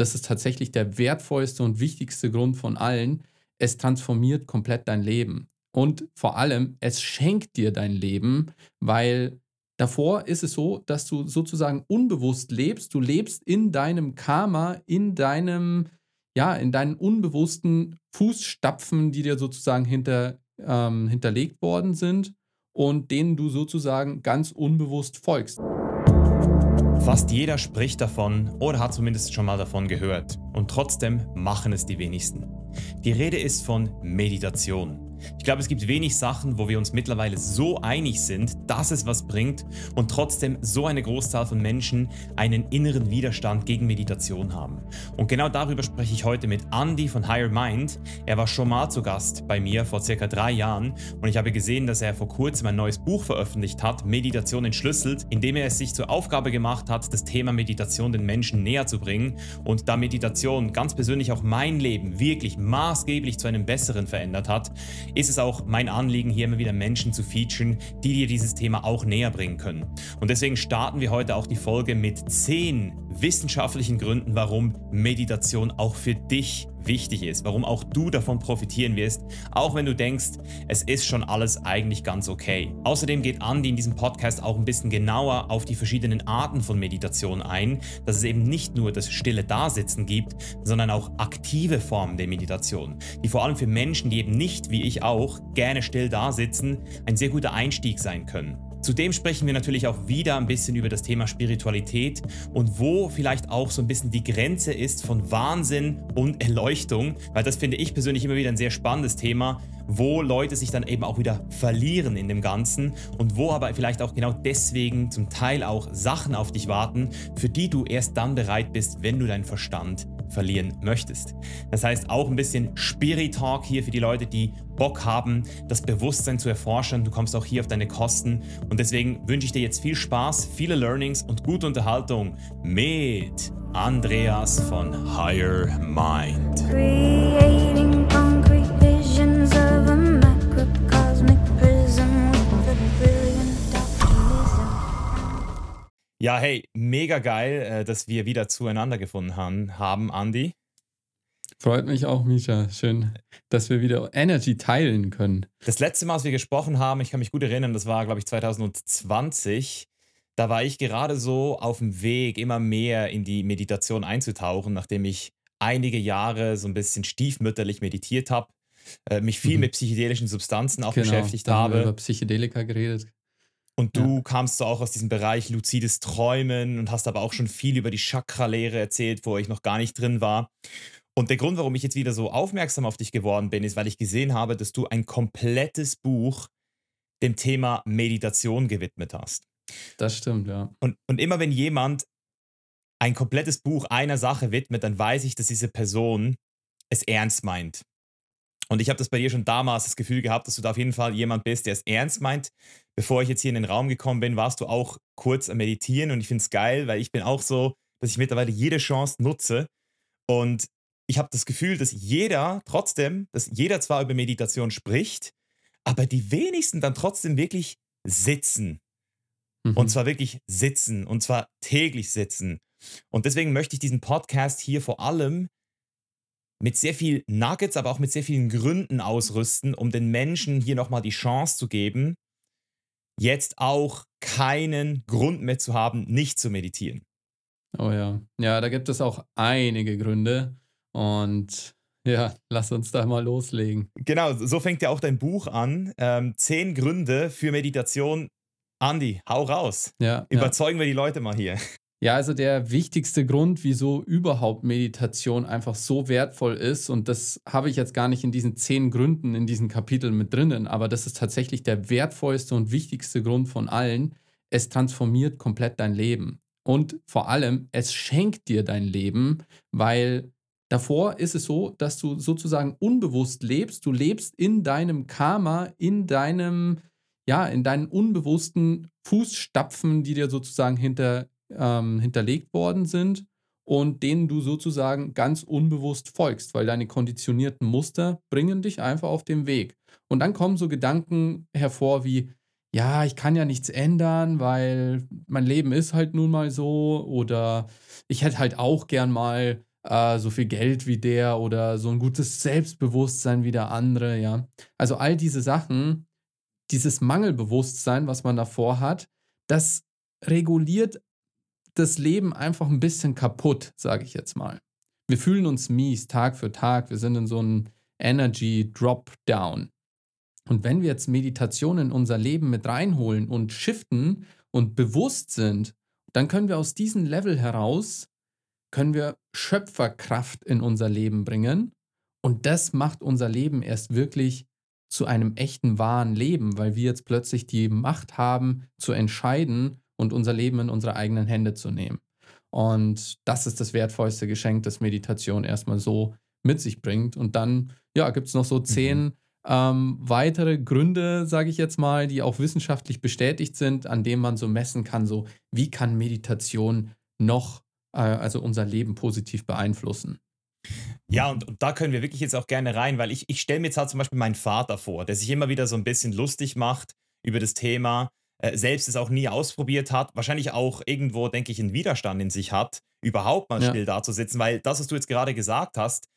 das ist tatsächlich der wertvollste und wichtigste Grund von allen, es transformiert komplett dein Leben. Und vor allem, es schenkt dir dein Leben, weil davor ist es so, dass du sozusagen unbewusst lebst. Du lebst in deinem Karma, in deinem, ja, in deinen unbewussten Fußstapfen, die dir sozusagen hinter, ähm, hinterlegt worden sind und denen du sozusagen ganz unbewusst folgst. Fast jeder spricht davon oder hat zumindest schon mal davon gehört. Und trotzdem machen es die wenigsten. Die Rede ist von Meditation. Ich glaube, es gibt wenig Sachen, wo wir uns mittlerweile so einig sind, dass es was bringt und trotzdem so eine Großzahl von Menschen einen inneren Widerstand gegen Meditation haben. Und genau darüber spreche ich heute mit Andy von Higher Mind. Er war schon mal zu Gast bei mir vor circa drei Jahren und ich habe gesehen, dass er vor kurzem ein neues Buch veröffentlicht hat, Meditation entschlüsselt, in dem er es sich zur Aufgabe gemacht hat, das Thema Meditation den Menschen näher zu bringen und da Meditation ganz persönlich auch mein Leben wirklich maßgeblich zu einem besseren verändert hat, ist es auch mein Anliegen, hier immer wieder Menschen zu featuren, die dir dieses Thema auch näher bringen können. Und deswegen starten wir heute auch die Folge mit 10 wissenschaftlichen Gründen, warum Meditation auch für dich wichtig ist, warum auch du davon profitieren wirst, auch wenn du denkst, es ist schon alles eigentlich ganz okay. Außerdem geht Andi in diesem Podcast auch ein bisschen genauer auf die verschiedenen Arten von Meditation ein, dass es eben nicht nur das stille Dasitzen gibt, sondern auch aktive Formen der Meditation, die vor allem für Menschen, die eben nicht, wie ich auch, gerne still dasitzen, ein sehr guter Einstieg sein können. Zudem sprechen wir natürlich auch wieder ein bisschen über das Thema Spiritualität und wo vielleicht auch so ein bisschen die Grenze ist von Wahnsinn und Erleuchtung, weil das finde ich persönlich immer wieder ein sehr spannendes Thema, wo Leute sich dann eben auch wieder verlieren in dem Ganzen und wo aber vielleicht auch genau deswegen zum Teil auch Sachen auf dich warten, für die du erst dann bereit bist, wenn du deinen Verstand verlieren möchtest. Das heißt auch ein bisschen Spirit Talk hier für die Leute, die Bock haben, das Bewusstsein zu erforschen. Du kommst auch hier auf deine Kosten und deswegen wünsche ich dir jetzt viel Spaß, viele Learnings und gute Unterhaltung mit Andreas von Higher Mind. Ja, hey, mega geil, äh, dass wir wieder zueinander gefunden haben, haben Andi. Freut mich auch, Misha. Schön, dass wir wieder Energy teilen können. Das letzte Mal, als wir gesprochen haben, ich kann mich gut erinnern, das war, glaube ich, 2020. Da war ich gerade so auf dem Weg, immer mehr in die Meditation einzutauchen, nachdem ich einige Jahre so ein bisschen stiefmütterlich meditiert habe, äh, mich viel mhm. mit psychedelischen Substanzen auch genau, beschäftigt habe. über Psychedelika geredet. Und du ja. kamst so auch aus diesem Bereich luzides Träumen und hast aber auch schon viel über die Chakra-Lehre erzählt, wo ich noch gar nicht drin war. Und der Grund, warum ich jetzt wieder so aufmerksam auf dich geworden bin, ist, weil ich gesehen habe, dass du ein komplettes Buch dem Thema Meditation gewidmet hast. Das stimmt, ja. Und, und immer wenn jemand ein komplettes Buch einer Sache widmet, dann weiß ich, dass diese Person es ernst meint. Und ich habe das bei dir schon damals das Gefühl gehabt, dass du da auf jeden Fall jemand bist, der es ernst meint. Bevor ich jetzt hier in den Raum gekommen bin, warst du auch kurz am Meditieren und ich finde es geil, weil ich bin auch so, dass ich mittlerweile jede Chance nutze. Und ich habe das Gefühl, dass jeder trotzdem, dass jeder zwar über Meditation spricht, aber die wenigsten dann trotzdem wirklich sitzen. Mhm. Und zwar wirklich sitzen und zwar täglich sitzen. Und deswegen möchte ich diesen Podcast hier vor allem mit sehr viel Nuggets, aber auch mit sehr vielen Gründen ausrüsten, um den Menschen hier nochmal die Chance zu geben, jetzt auch keinen Grund mehr zu haben, nicht zu meditieren. Oh ja. Ja, da gibt es auch einige Gründe. Und ja, lass uns da mal loslegen. Genau, so fängt ja auch dein Buch an. Ähm, zehn Gründe für Meditation. Andi, hau raus. Ja, Überzeugen ja. wir die Leute mal hier. Ja, also der wichtigste Grund, wieso überhaupt Meditation einfach so wertvoll ist, und das habe ich jetzt gar nicht in diesen zehn Gründen in diesem Kapitel mit drinnen, aber das ist tatsächlich der wertvollste und wichtigste Grund von allen. Es transformiert komplett dein Leben. Und vor allem, es schenkt dir dein Leben, weil Davor ist es so, dass du sozusagen unbewusst lebst. Du lebst in deinem Karma, in deinem, ja, in deinen unbewussten Fußstapfen, die dir sozusagen hinter, ähm, hinterlegt worden sind und denen du sozusagen ganz unbewusst folgst, weil deine konditionierten Muster bringen dich einfach auf den Weg. Und dann kommen so Gedanken hervor wie, ja, ich kann ja nichts ändern, weil mein Leben ist halt nun mal so oder ich hätte halt auch gern mal äh, so viel Geld wie der oder so ein gutes Selbstbewusstsein wie der andere, ja. Also all diese Sachen, dieses Mangelbewusstsein, was man davor hat, das reguliert das Leben einfach ein bisschen kaputt, sage ich jetzt mal. Wir fühlen uns mies Tag für Tag. Wir sind in so einem Energy Drop Down. Und wenn wir jetzt Meditation in unser Leben mit reinholen und shiften und bewusst sind, dann können wir aus diesem Level heraus, können wir Schöpferkraft in unser Leben bringen. Und das macht unser Leben erst wirklich zu einem echten, wahren Leben, weil wir jetzt plötzlich die Macht haben zu entscheiden und unser Leben in unsere eigenen Hände zu nehmen. Und das ist das wertvollste Geschenk, das Meditation erstmal so mit sich bringt. Und dann, ja, gibt es noch so mhm. zehn mhm. ähm, weitere Gründe, sage ich jetzt mal, die auch wissenschaftlich bestätigt sind, an denen man so messen kann, so wie kann Meditation noch, äh, also unser Leben positiv beeinflussen. Ja, und, und, da können wir wirklich jetzt auch gerne rein, weil ich, ich stelle mir jetzt halt zum Beispiel meinen Vater vor, der sich immer wieder so ein bisschen lustig macht über das Thema, äh, selbst es auch nie ausprobiert hat, wahrscheinlich auch irgendwo, denke ich, einen Widerstand in sich hat, überhaupt mal ja. still da zu sitzen, weil das, was du jetzt gerade gesagt hast,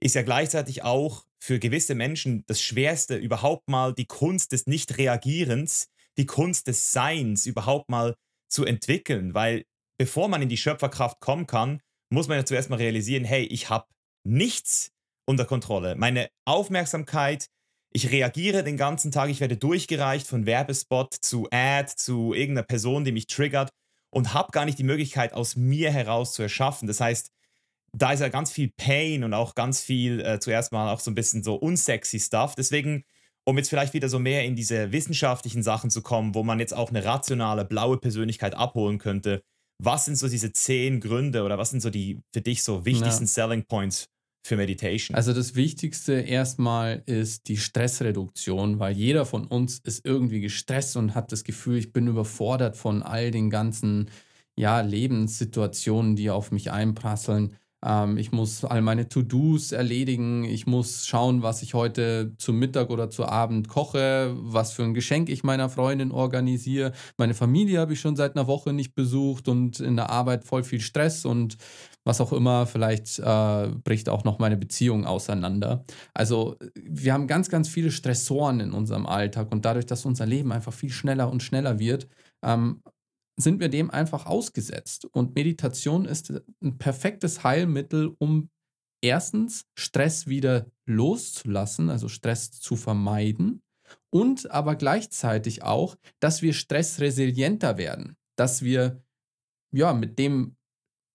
ist ja gleichzeitig auch für gewisse Menschen das Schwerste, überhaupt mal die Kunst des Nicht-Reagierens, die Kunst des Seins überhaupt mal zu entwickeln, weil bevor man in die Schöpferkraft kommen kann, muss man ja zuerst mal realisieren, hey, ich habe nichts unter Kontrolle. Meine Aufmerksamkeit, ich reagiere den ganzen Tag, ich werde durchgereicht von Werbespot zu Ad, zu irgendeiner Person, die mich triggert und habe gar nicht die Möglichkeit, aus mir heraus zu erschaffen. Das heißt, da ist ja ganz viel Pain und auch ganz viel äh, zuerst mal auch so ein bisschen so unsexy Stuff. Deswegen, um jetzt vielleicht wieder so mehr in diese wissenschaftlichen Sachen zu kommen, wo man jetzt auch eine rationale blaue Persönlichkeit abholen könnte, was sind so diese zehn Gründe oder was sind so die für dich so wichtigsten ja. Selling Points für Meditation? Also das Wichtigste erstmal ist die Stressreduktion, weil jeder von uns ist irgendwie gestresst und hat das Gefühl, ich bin überfordert von all den ganzen ja, Lebenssituationen, die auf mich einprasseln. Ähm, ich muss all meine To-Dos erledigen. Ich muss schauen, was ich heute zum Mittag oder zu Abend koche, was für ein Geschenk ich meiner Freundin organisiere. Meine Familie habe ich schon seit einer Woche nicht besucht und in der Arbeit voll viel Stress und was auch immer. Vielleicht äh, bricht auch noch meine Beziehung auseinander. Also wir haben ganz, ganz viele Stressoren in unserem Alltag und dadurch, dass unser Leben einfach viel schneller und schneller wird, ähm, sind wir dem einfach ausgesetzt. Und Meditation ist ein perfektes Heilmittel, um erstens Stress wieder loszulassen, also Stress zu vermeiden und aber gleichzeitig auch, dass wir stressresilienter werden, dass wir ja mit dem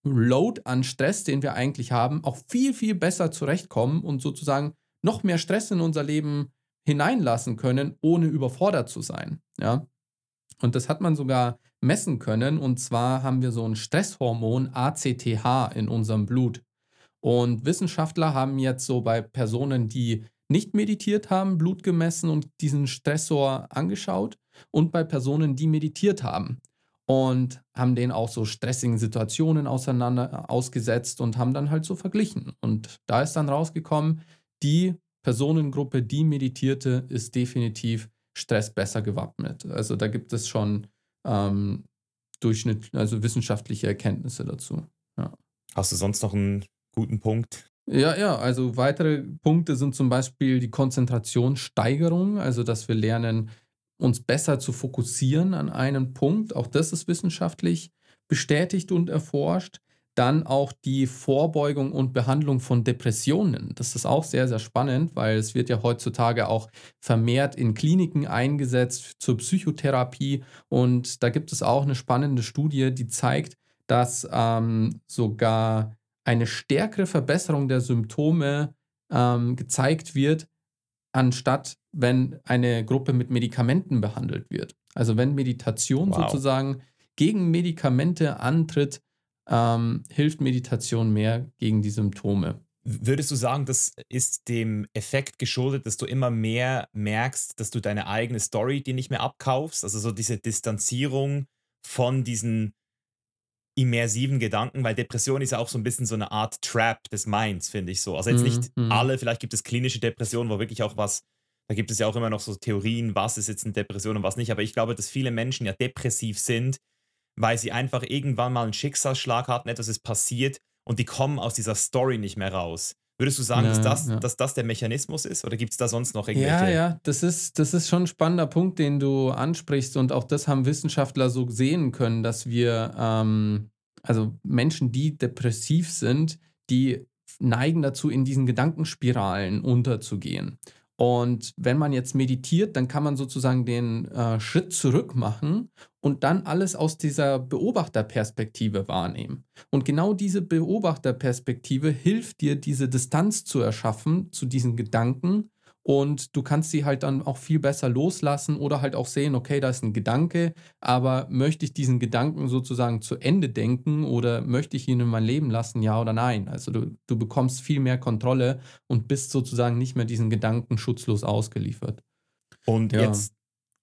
Load an Stress, den wir eigentlich haben, auch viel, viel besser zurechtkommen und sozusagen noch mehr Stress in unser Leben hineinlassen können, ohne überfordert zu sein. Ja? Und das hat man sogar messen können. Und zwar haben wir so ein Stresshormon ACTH in unserem Blut. Und Wissenschaftler haben jetzt so bei Personen, die nicht meditiert haben, Blut gemessen und diesen Stressor angeschaut und bei Personen, die meditiert haben und haben den auch so stressigen Situationen auseinander ausgesetzt und haben dann halt so verglichen. Und da ist dann rausgekommen, die Personengruppe, die meditierte, ist definitiv Stress besser gewappnet. Also da gibt es schon ähm, Durchschnitt, also wissenschaftliche Erkenntnisse dazu. Ja. Hast du sonst noch einen guten Punkt? Ja, ja, also weitere Punkte sind zum Beispiel die Konzentrationssteigerung, also dass wir lernen, uns besser zu fokussieren an einen Punkt. Auch das ist wissenschaftlich bestätigt und erforscht. Dann auch die Vorbeugung und Behandlung von Depressionen. Das ist auch sehr, sehr spannend, weil es wird ja heutzutage auch vermehrt in Kliniken eingesetzt zur Psychotherapie. Und da gibt es auch eine spannende Studie, die zeigt, dass ähm, sogar eine stärkere Verbesserung der Symptome ähm, gezeigt wird, anstatt wenn eine Gruppe mit Medikamenten behandelt wird. Also wenn Meditation wow. sozusagen gegen Medikamente antritt, ähm, hilft Meditation mehr gegen die Symptome. Würdest du sagen, das ist dem Effekt geschuldet, dass du immer mehr merkst, dass du deine eigene Story dir nicht mehr abkaufst? Also so diese Distanzierung von diesen immersiven Gedanken, weil Depression ist ja auch so ein bisschen so eine Art Trap des Minds, finde ich so. Also jetzt nicht mm, alle, vielleicht gibt es klinische Depressionen, wo wirklich auch was, da gibt es ja auch immer noch so Theorien, was ist jetzt eine Depression und was nicht, aber ich glaube, dass viele Menschen ja depressiv sind, weil sie einfach irgendwann mal einen Schicksalsschlag hatten, etwas ist passiert und die kommen aus dieser Story nicht mehr raus. Würdest du sagen, ja, dass, das, ja. dass das der Mechanismus ist oder gibt es da sonst noch irgendwelche? Ja, ja, das ist, das ist schon ein spannender Punkt, den du ansprichst und auch das haben Wissenschaftler so sehen können, dass wir, ähm, also Menschen, die depressiv sind, die neigen dazu, in diesen Gedankenspiralen unterzugehen. Und wenn man jetzt meditiert, dann kann man sozusagen den äh, Schritt zurück machen und dann alles aus dieser Beobachterperspektive wahrnehmen. Und genau diese Beobachterperspektive hilft dir, diese Distanz zu erschaffen zu diesen Gedanken und du kannst sie halt dann auch viel besser loslassen oder halt auch sehen, okay, da ist ein Gedanke, aber möchte ich diesen Gedanken sozusagen zu Ende denken oder möchte ich ihn in mein Leben lassen, ja oder nein? Also du, du bekommst viel mehr Kontrolle und bist sozusagen nicht mehr diesen Gedanken schutzlos ausgeliefert. Und ja. jetzt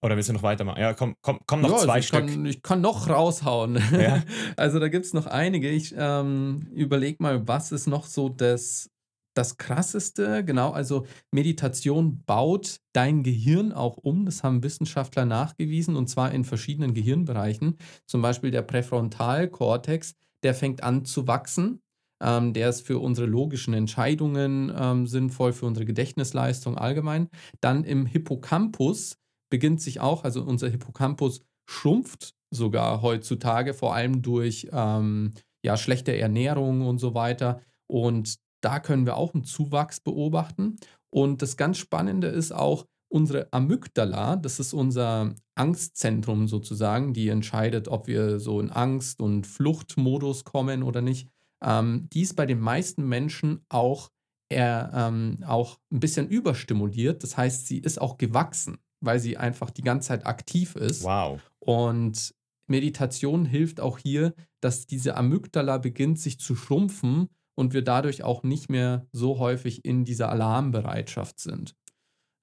oder willst du noch weitermachen? Ja, komm, komm, komm noch ja, zwei also Stück. Kann, ich kann noch raushauen. Ja. Also da gibt es noch einige. Ich ähm, überlege mal, was ist noch so das das Krasseste, genau, also Meditation baut dein Gehirn auch um. Das haben Wissenschaftler nachgewiesen und zwar in verschiedenen Gehirnbereichen. Zum Beispiel der Präfrontalkortex, der fängt an zu wachsen. Ähm, der ist für unsere logischen Entscheidungen ähm, sinnvoll, für unsere Gedächtnisleistung allgemein. Dann im Hippocampus beginnt sich auch, also unser Hippocampus schrumpft sogar heutzutage, vor allem durch ähm, ja, schlechte Ernährung und so weiter. Und da können wir auch einen Zuwachs beobachten. Und das ganz Spannende ist auch unsere Amygdala, das ist unser Angstzentrum sozusagen, die entscheidet, ob wir so in Angst- und Fluchtmodus kommen oder nicht. Ähm, die ist bei den meisten Menschen auch, eher, ähm, auch ein bisschen überstimuliert. Das heißt, sie ist auch gewachsen, weil sie einfach die ganze Zeit aktiv ist. Wow. Und Meditation hilft auch hier, dass diese Amygdala beginnt sich zu schrumpfen und wir dadurch auch nicht mehr so häufig in dieser Alarmbereitschaft sind.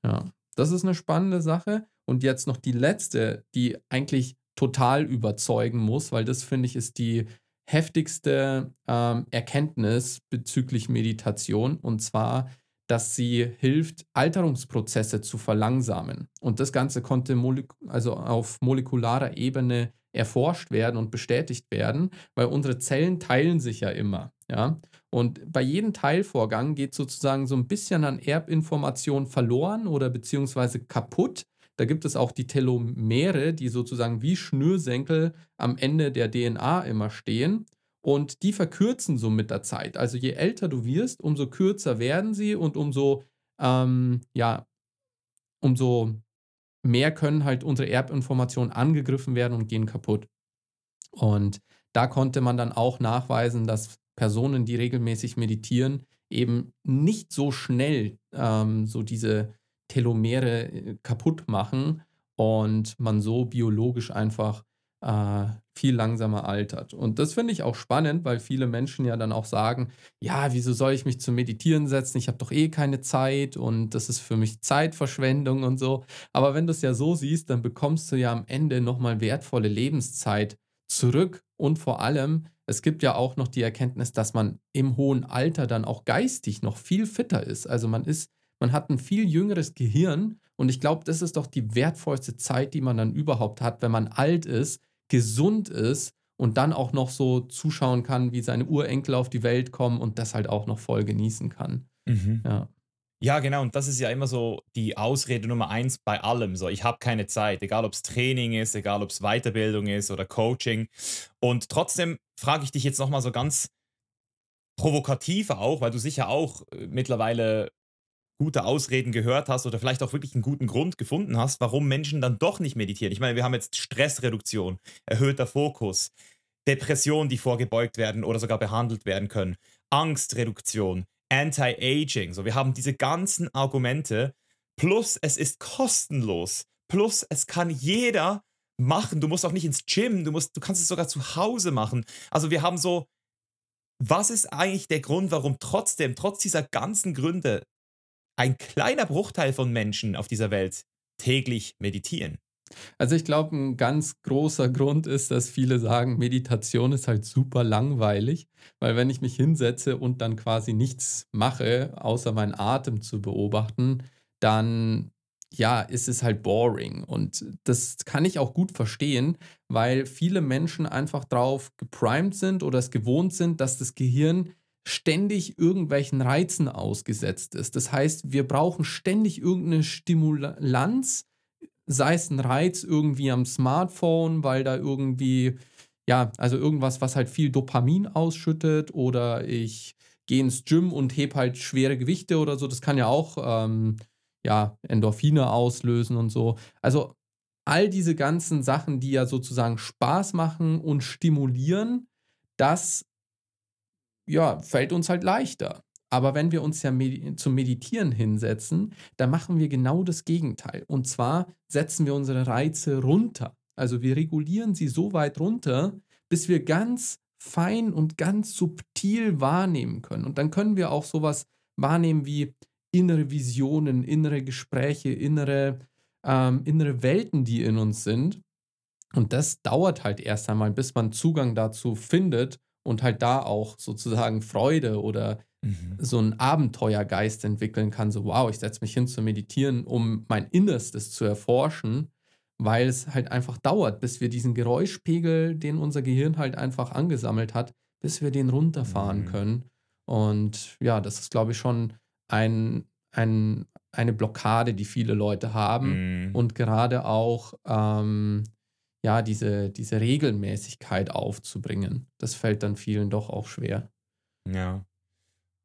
Ja, das ist eine spannende Sache. Und jetzt noch die letzte, die eigentlich total überzeugen muss, weil das finde ich ist die heftigste ähm, Erkenntnis bezüglich Meditation und zwar, dass sie hilft, Alterungsprozesse zu verlangsamen. Und das Ganze konnte also auf molekularer Ebene erforscht werden und bestätigt werden, weil unsere Zellen teilen sich ja immer. Ja? Und bei jedem Teilvorgang geht sozusagen so ein bisschen an Erbinformation verloren oder beziehungsweise kaputt. Da gibt es auch die Telomere, die sozusagen wie Schnürsenkel am Ende der DNA immer stehen. Und die verkürzen so mit der Zeit. Also je älter du wirst, umso kürzer werden sie und umso, ähm, ja, umso mehr können halt unsere Erbinformationen angegriffen werden und gehen kaputt. Und da konnte man dann auch nachweisen, dass Personen, die regelmäßig meditieren, eben nicht so schnell ähm, so diese Telomere äh, kaputt machen und man so biologisch einfach äh, viel langsamer altert. Und das finde ich auch spannend, weil viele Menschen ja dann auch sagen, ja, wieso soll ich mich zum Meditieren setzen? Ich habe doch eh keine Zeit und das ist für mich Zeitverschwendung und so. Aber wenn du es ja so siehst, dann bekommst du ja am Ende nochmal wertvolle Lebenszeit zurück und vor allem es gibt ja auch noch die Erkenntnis, dass man im hohen Alter dann auch geistig noch viel fitter ist. Also man ist, man hat ein viel jüngeres Gehirn und ich glaube, das ist doch die wertvollste Zeit, die man dann überhaupt hat, wenn man alt ist, gesund ist und dann auch noch so zuschauen kann, wie seine Urenkel auf die Welt kommen und das halt auch noch voll genießen kann. Mhm. Ja. Ja, genau. Und das ist ja immer so die Ausrede Nummer eins bei allem. So, ich habe keine Zeit, egal ob es Training ist, egal ob es Weiterbildung ist oder Coaching. Und trotzdem frage ich dich jetzt nochmal so ganz provokativ auch, weil du sicher auch äh, mittlerweile gute Ausreden gehört hast oder vielleicht auch wirklich einen guten Grund gefunden hast, warum Menschen dann doch nicht meditieren. Ich meine, wir haben jetzt Stressreduktion, erhöhter Fokus, Depressionen, die vorgebeugt werden oder sogar behandelt werden können, Angstreduktion, Anti-Aging. So, wir haben diese ganzen Argumente. Plus, es ist kostenlos. Plus, es kann jeder machen. Du musst auch nicht ins Gym. Du, musst, du kannst es sogar zu Hause machen. Also, wir haben so. Was ist eigentlich der Grund, warum trotzdem, trotz dieser ganzen Gründe, ein kleiner Bruchteil von Menschen auf dieser Welt täglich meditieren? Also ich glaube, ein ganz großer Grund ist, dass viele sagen, Meditation ist halt super langweilig, weil wenn ich mich hinsetze und dann quasi nichts mache, außer meinen Atem zu beobachten, dann ja, ist es halt boring. Und das kann ich auch gut verstehen, weil viele Menschen einfach drauf geprimed sind oder es gewohnt sind, dass das Gehirn ständig irgendwelchen Reizen ausgesetzt ist. Das heißt, wir brauchen ständig irgendeine Stimulanz, sei es ein Reiz irgendwie am Smartphone, weil da irgendwie, ja, also irgendwas, was halt viel Dopamin ausschüttet oder ich gehe ins Gym und heb halt schwere Gewichte oder so. Das kann ja auch ähm, ja, Endorphine auslösen und so. Also all diese ganzen Sachen, die ja sozusagen Spaß machen und stimulieren, das ja, fällt uns halt leichter. Aber wenn wir uns ja med zum Meditieren hinsetzen, dann machen wir genau das Gegenteil. Und zwar setzen wir unsere Reize runter. Also wir regulieren sie so weit runter, bis wir ganz fein und ganz subtil wahrnehmen können. Und dann können wir auch sowas wahrnehmen wie innere Visionen, innere Gespräche, innere, ähm, innere Welten, die in uns sind. Und das dauert halt erst einmal, bis man Zugang dazu findet und halt da auch sozusagen Freude oder mhm. so einen Abenteuergeist entwickeln kann. So, wow, ich setze mich hin zu meditieren, um mein Innerstes zu erforschen, weil es halt einfach dauert, bis wir diesen Geräuschpegel, den unser Gehirn halt einfach angesammelt hat, bis wir den runterfahren mhm. können. Und ja, das ist, glaube ich, schon ein, ein, eine Blockade, die viele Leute haben. Mhm. Und gerade auch ähm, ja, diese, diese Regelmäßigkeit aufzubringen. Das fällt dann vielen doch auch schwer. Ja.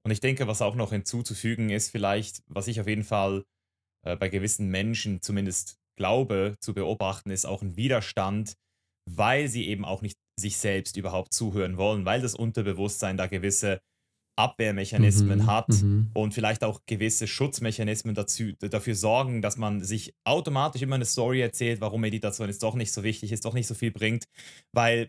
Und ich denke, was auch noch hinzuzufügen ist, vielleicht, was ich auf jeden Fall äh, bei gewissen Menschen zumindest glaube zu beobachten, ist auch ein Widerstand, weil sie eben auch nicht sich selbst überhaupt zuhören wollen, weil das Unterbewusstsein da gewisse Abwehrmechanismen mhm, hat mhm. und vielleicht auch gewisse Schutzmechanismen dazu, dafür sorgen, dass man sich automatisch immer eine Story erzählt, warum Meditation jetzt doch nicht so wichtig ist, doch nicht so viel bringt, weil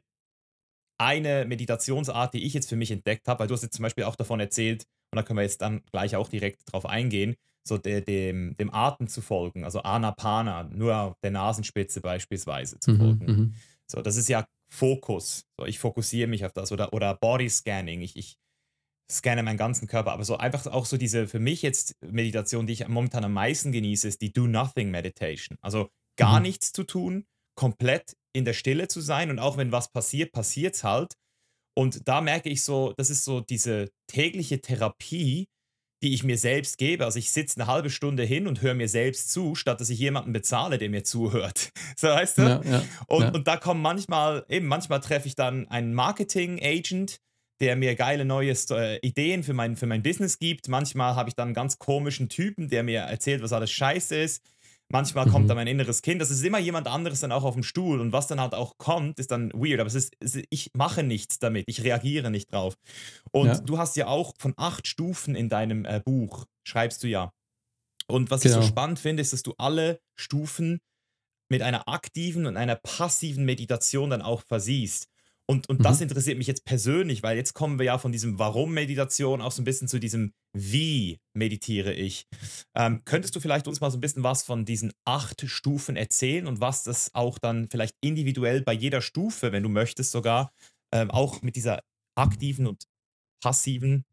eine Meditationsart, die ich jetzt für mich entdeckt habe, weil du hast jetzt zum Beispiel auch davon erzählt, und da können wir jetzt dann gleich auch direkt drauf eingehen, so de, dem, dem Atem zu folgen, also Anapana, nur der Nasenspitze beispielsweise zu mhm, folgen. Mhm, so, das ist ja Fokus. So, ich fokussiere mich auf das oder, oder Body Scanning. Ich, ich scanne meinen ganzen Körper. Aber so einfach auch so diese für mich jetzt Meditation, die ich momentan am meisten genieße, ist die Do Nothing Meditation. Also gar mhm. nichts zu tun, komplett in der Stille zu sein und auch wenn was passiert, passiert es halt. Und da merke ich so, das ist so diese tägliche Therapie, die ich mir selbst gebe. Also ich sitze eine halbe Stunde hin und höre mir selbst zu, statt dass ich jemanden bezahle, der mir zuhört. So heißt das. Ja, ja, und, ja. und da kommen manchmal, eben manchmal treffe ich dann einen Marketing-Agent, der mir geile neue äh, Ideen für mein, für mein Business gibt. Manchmal habe ich dann einen ganz komischen Typen, der mir erzählt, was alles scheiße ist. Manchmal mhm. kommt da mein inneres Kind. Das ist immer jemand anderes dann auch auf dem Stuhl. Und was dann halt auch kommt, ist dann weird. Aber es ist, es ist ich mache nichts damit. Ich reagiere nicht drauf. Und ja. du hast ja auch von acht Stufen in deinem äh, Buch, schreibst du ja. Und was genau. ich so genau. spannend finde, ist, dass du alle Stufen mit einer aktiven und einer passiven Meditation dann auch versiehst. Und, und mhm. das interessiert mich jetzt persönlich, weil jetzt kommen wir ja von diesem Warum-Meditation auch so ein bisschen zu diesem Wie meditiere ich. Ähm, könntest du vielleicht uns mal so ein bisschen was von diesen acht Stufen erzählen und was das auch dann vielleicht individuell bei jeder Stufe, wenn du möchtest, sogar ähm, auch mit dieser aktiven und passiven mhm.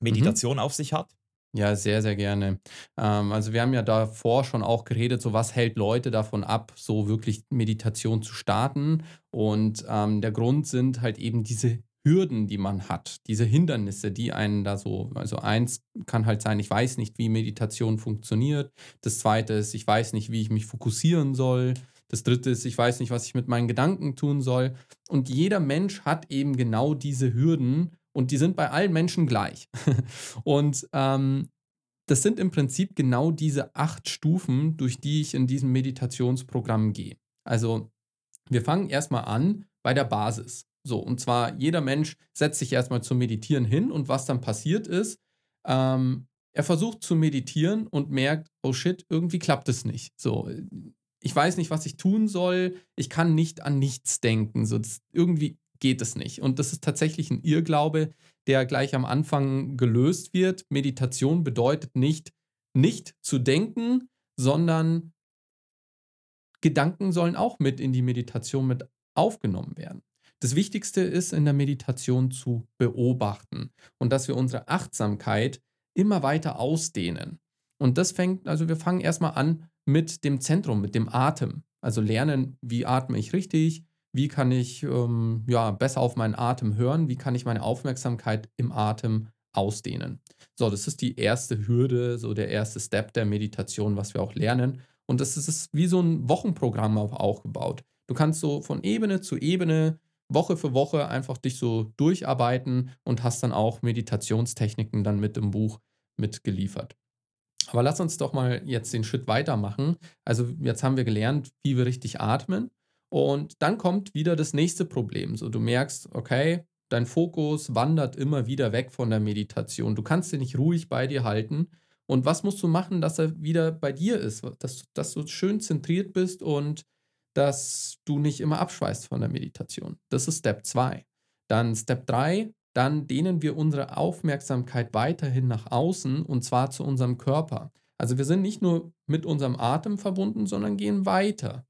Meditation mhm. auf sich hat? Ja, sehr, sehr gerne. Ähm, also wir haben ja davor schon auch geredet, so was hält Leute davon ab, so wirklich Meditation zu starten. Und ähm, der Grund sind halt eben diese Hürden, die man hat, diese Hindernisse, die einen da so, also eins kann halt sein, ich weiß nicht, wie Meditation funktioniert. Das zweite ist, ich weiß nicht, wie ich mich fokussieren soll. Das dritte ist, ich weiß nicht, was ich mit meinen Gedanken tun soll. Und jeder Mensch hat eben genau diese Hürden und die sind bei allen Menschen gleich. und ähm, das sind im Prinzip genau diese acht Stufen, durch die ich in diesem Meditationsprogramm gehe. Also wir fangen erstmal an bei der Basis. So, und zwar jeder Mensch setzt sich erstmal zum Meditieren hin und was dann passiert ist, ähm, er versucht zu meditieren und merkt, oh shit, irgendwie klappt es nicht. So, ich weiß nicht, was ich tun soll, ich kann nicht an nichts denken. So, irgendwie geht es nicht. Und das ist tatsächlich ein Irrglaube, der gleich am Anfang gelöst wird. Meditation bedeutet nicht, nicht zu denken, sondern Gedanken sollen auch mit in die Meditation mit aufgenommen werden. Das Wichtigste ist in der Meditation zu beobachten und dass wir unsere Achtsamkeit immer weiter ausdehnen. Und das fängt, also wir fangen erstmal an mit dem Zentrum, mit dem Atem. Also lernen, wie atme ich richtig, wie kann ich ähm, ja, besser auf meinen Atem hören, wie kann ich meine Aufmerksamkeit im Atem ausdehnen. So, das ist die erste Hürde, so der erste Step der Meditation, was wir auch lernen. Und das ist wie so ein Wochenprogramm auch gebaut. Du kannst so von Ebene zu Ebene, Woche für Woche einfach dich so durcharbeiten und hast dann auch Meditationstechniken dann mit im Buch mitgeliefert. Aber lass uns doch mal jetzt den Schritt weitermachen. Also jetzt haben wir gelernt, wie wir richtig atmen. Und dann kommt wieder das nächste Problem. So, du merkst, okay, dein Fokus wandert immer wieder weg von der Meditation. Du kannst ihn nicht ruhig bei dir halten. Und was musst du machen, dass er wieder bei dir ist? Dass, dass du schön zentriert bist und dass du nicht immer abschweißt von der Meditation. Das ist Step 2. Dann Step 3, dann dehnen wir unsere Aufmerksamkeit weiterhin nach außen und zwar zu unserem Körper. Also wir sind nicht nur mit unserem Atem verbunden, sondern gehen weiter.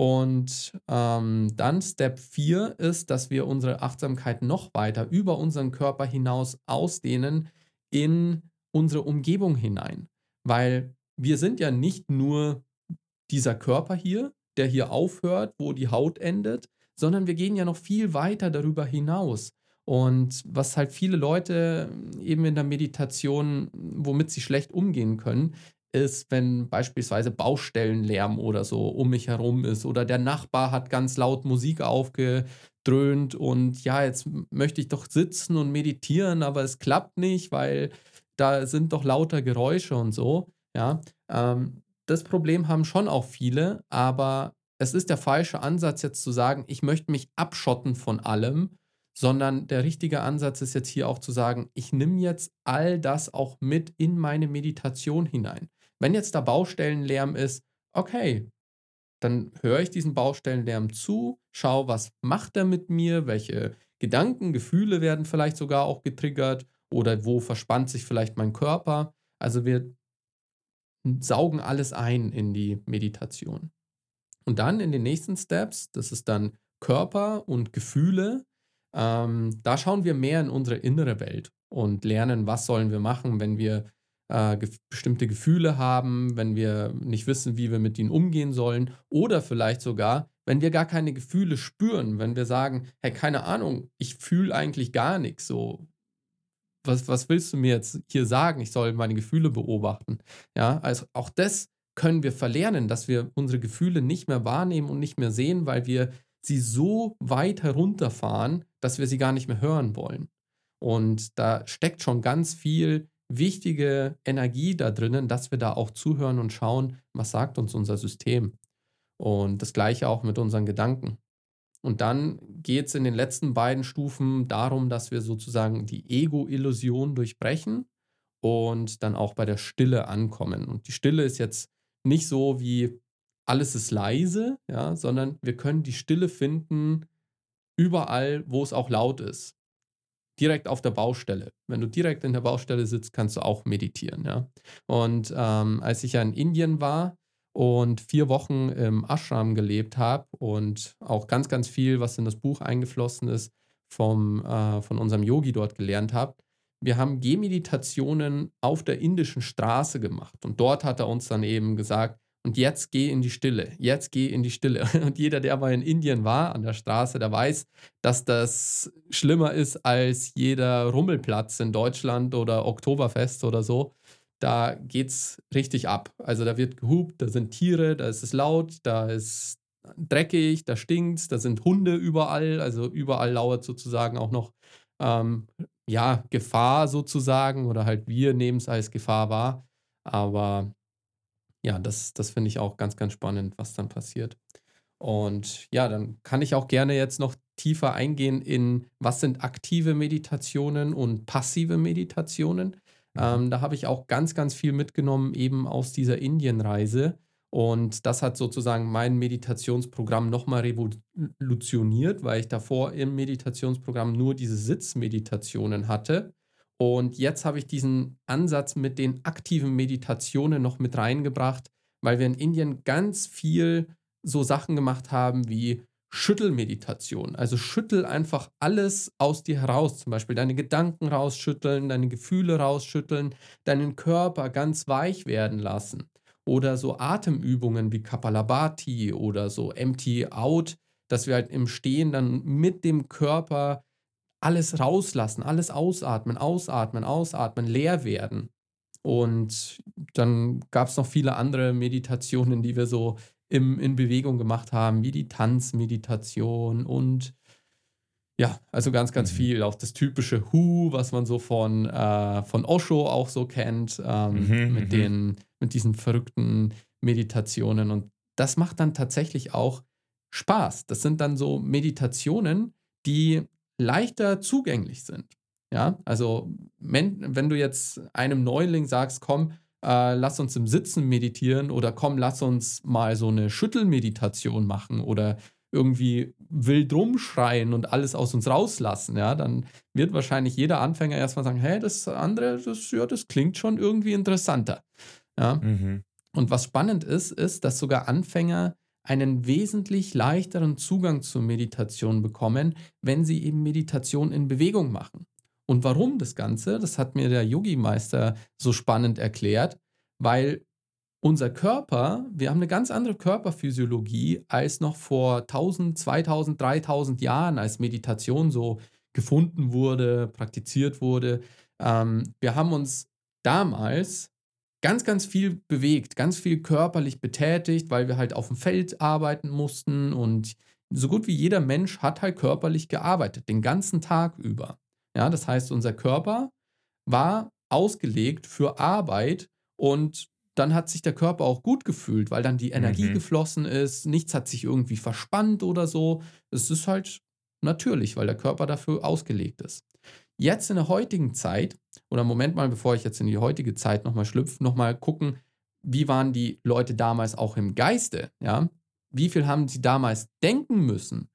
Und ähm, dann Step 4 ist, dass wir unsere Achtsamkeit noch weiter über unseren Körper hinaus ausdehnen in unsere Umgebung hinein. Weil wir sind ja nicht nur dieser Körper hier, der hier aufhört, wo die Haut endet, sondern wir gehen ja noch viel weiter darüber hinaus. Und was halt viele Leute eben in der Meditation, womit sie schlecht umgehen können, ist, wenn beispielsweise Baustellenlärm oder so um mich herum ist oder der Nachbar hat ganz laut Musik aufgedröhnt und ja, jetzt möchte ich doch sitzen und meditieren, aber es klappt nicht, weil da sind doch lauter Geräusche und so. Ja, ähm, das Problem haben schon auch viele, aber es ist der falsche Ansatz jetzt zu sagen, ich möchte mich abschotten von allem, sondern der richtige Ansatz ist jetzt hier auch zu sagen, ich nehme jetzt all das auch mit in meine Meditation hinein. Wenn jetzt da Baustellenlärm ist, okay, dann höre ich diesen Baustellenlärm zu, schaue, was macht er mit mir, welche Gedanken, Gefühle werden vielleicht sogar auch getriggert oder wo verspannt sich vielleicht mein Körper. Also wir saugen alles ein in die Meditation. Und dann in den nächsten Steps, das ist dann Körper und Gefühle, ähm, da schauen wir mehr in unsere innere Welt und lernen, was sollen wir machen, wenn wir äh, ge bestimmte Gefühle haben, wenn wir nicht wissen, wie wir mit ihnen umgehen sollen oder vielleicht sogar, wenn wir gar keine Gefühle spüren, wenn wir sagen, hey, keine Ahnung, ich fühle eigentlich gar nichts, so was, was willst du mir jetzt hier sagen? Ich soll meine Gefühle beobachten. Ja, also auch das können wir verlernen, dass wir unsere Gefühle nicht mehr wahrnehmen und nicht mehr sehen, weil wir sie so weit herunterfahren, dass wir sie gar nicht mehr hören wollen. Und da steckt schon ganz viel wichtige Energie da drinnen, dass wir da auch zuhören und schauen, was sagt uns unser System. Und das gleiche auch mit unseren Gedanken. Und dann geht es in den letzten beiden Stufen darum, dass wir sozusagen die Ego-Illusion durchbrechen und dann auch bei der Stille ankommen. Und die Stille ist jetzt nicht so wie alles ist leise, ja, sondern wir können die Stille finden überall, wo es auch laut ist direkt auf der Baustelle. Wenn du direkt in der Baustelle sitzt, kannst du auch meditieren. Ja? Und ähm, als ich ja in Indien war und vier Wochen im Ashram gelebt habe und auch ganz, ganz viel, was in das Buch eingeflossen ist, vom, äh, von unserem Yogi dort gelernt habe, wir haben Gehmeditationen auf der indischen Straße gemacht. Und dort hat er uns dann eben gesagt, und jetzt geh in die Stille, jetzt geh in die Stille. Und jeder, der mal in Indien war, an der Straße, der weiß, dass das schlimmer ist als jeder Rummelplatz in Deutschland oder Oktoberfest oder so. Da geht's richtig ab. Also da wird gehupt, da sind Tiere, da ist es laut, da ist dreckig, da stinkt's, da sind Hunde überall. Also überall lauert sozusagen auch noch ähm, ja, Gefahr sozusagen oder halt wir nehmen es als Gefahr wahr. Aber ja, das, das finde ich auch ganz, ganz spannend, was dann passiert. Und ja, dann kann ich auch gerne jetzt noch tiefer eingehen in, was sind aktive Meditationen und passive Meditationen. Mhm. Ähm, da habe ich auch ganz, ganz viel mitgenommen, eben aus dieser Indienreise. Und das hat sozusagen mein Meditationsprogramm nochmal revolutioniert, weil ich davor im Meditationsprogramm nur diese Sitzmeditationen hatte. Und jetzt habe ich diesen Ansatz mit den aktiven Meditationen noch mit reingebracht, weil wir in Indien ganz viel so Sachen gemacht haben wie Schüttelmeditation. Also schüttel einfach alles aus dir heraus. Zum Beispiel deine Gedanken rausschütteln, deine Gefühle rausschütteln, deinen Körper ganz weich werden lassen. Oder so Atemübungen wie Kapalabhati oder so Empty Out, dass wir halt im Stehen dann mit dem Körper alles rauslassen, alles ausatmen, ausatmen, ausatmen, leer werden. Und dann gab es noch viele andere Meditationen, die wir so im, in Bewegung gemacht haben, wie die Tanzmeditation und ja, also ganz, ganz mhm. viel. Auch das typische Hu, was man so von, äh, von Osho auch so kennt, ähm, mhm, mit, mhm. den, mit diesen verrückten Meditationen. Und das macht dann tatsächlich auch Spaß. Das sind dann so Meditationen, die leichter zugänglich sind. Ja, also wenn, du jetzt einem Neuling sagst, komm, äh, lass uns im Sitzen meditieren oder komm, lass uns mal so eine Schüttelmeditation machen oder irgendwie wild rumschreien und alles aus uns rauslassen, ja, dann wird wahrscheinlich jeder Anfänger erstmal sagen, hey, das andere, das, ja, das klingt schon irgendwie interessanter. Ja. Mhm. Und was spannend ist, ist, dass sogar Anfänger einen wesentlich leichteren Zugang zur Meditation bekommen, wenn sie eben Meditation in Bewegung machen. Und warum das Ganze? Das hat mir der Yogi-Meister so spannend erklärt, weil unser Körper, wir haben eine ganz andere Körperphysiologie als noch vor 1000, 2000, 3000 Jahren, als Meditation so gefunden wurde, praktiziert wurde. Ähm, wir haben uns damals ganz, ganz viel bewegt, ganz viel körperlich betätigt, weil wir halt auf dem Feld arbeiten mussten und so gut wie jeder Mensch hat halt körperlich gearbeitet, den ganzen Tag über. Ja, das heißt, unser Körper war ausgelegt für Arbeit und dann hat sich der Körper auch gut gefühlt, weil dann die Energie mhm. geflossen ist, nichts hat sich irgendwie verspannt oder so. Es ist halt natürlich, weil der Körper dafür ausgelegt ist. Jetzt in der heutigen Zeit, oder Moment mal, bevor ich jetzt in die heutige Zeit nochmal schlüpfe, nochmal gucken, wie waren die Leute damals auch im Geiste, ja? Wie viel haben sie damals denken müssen?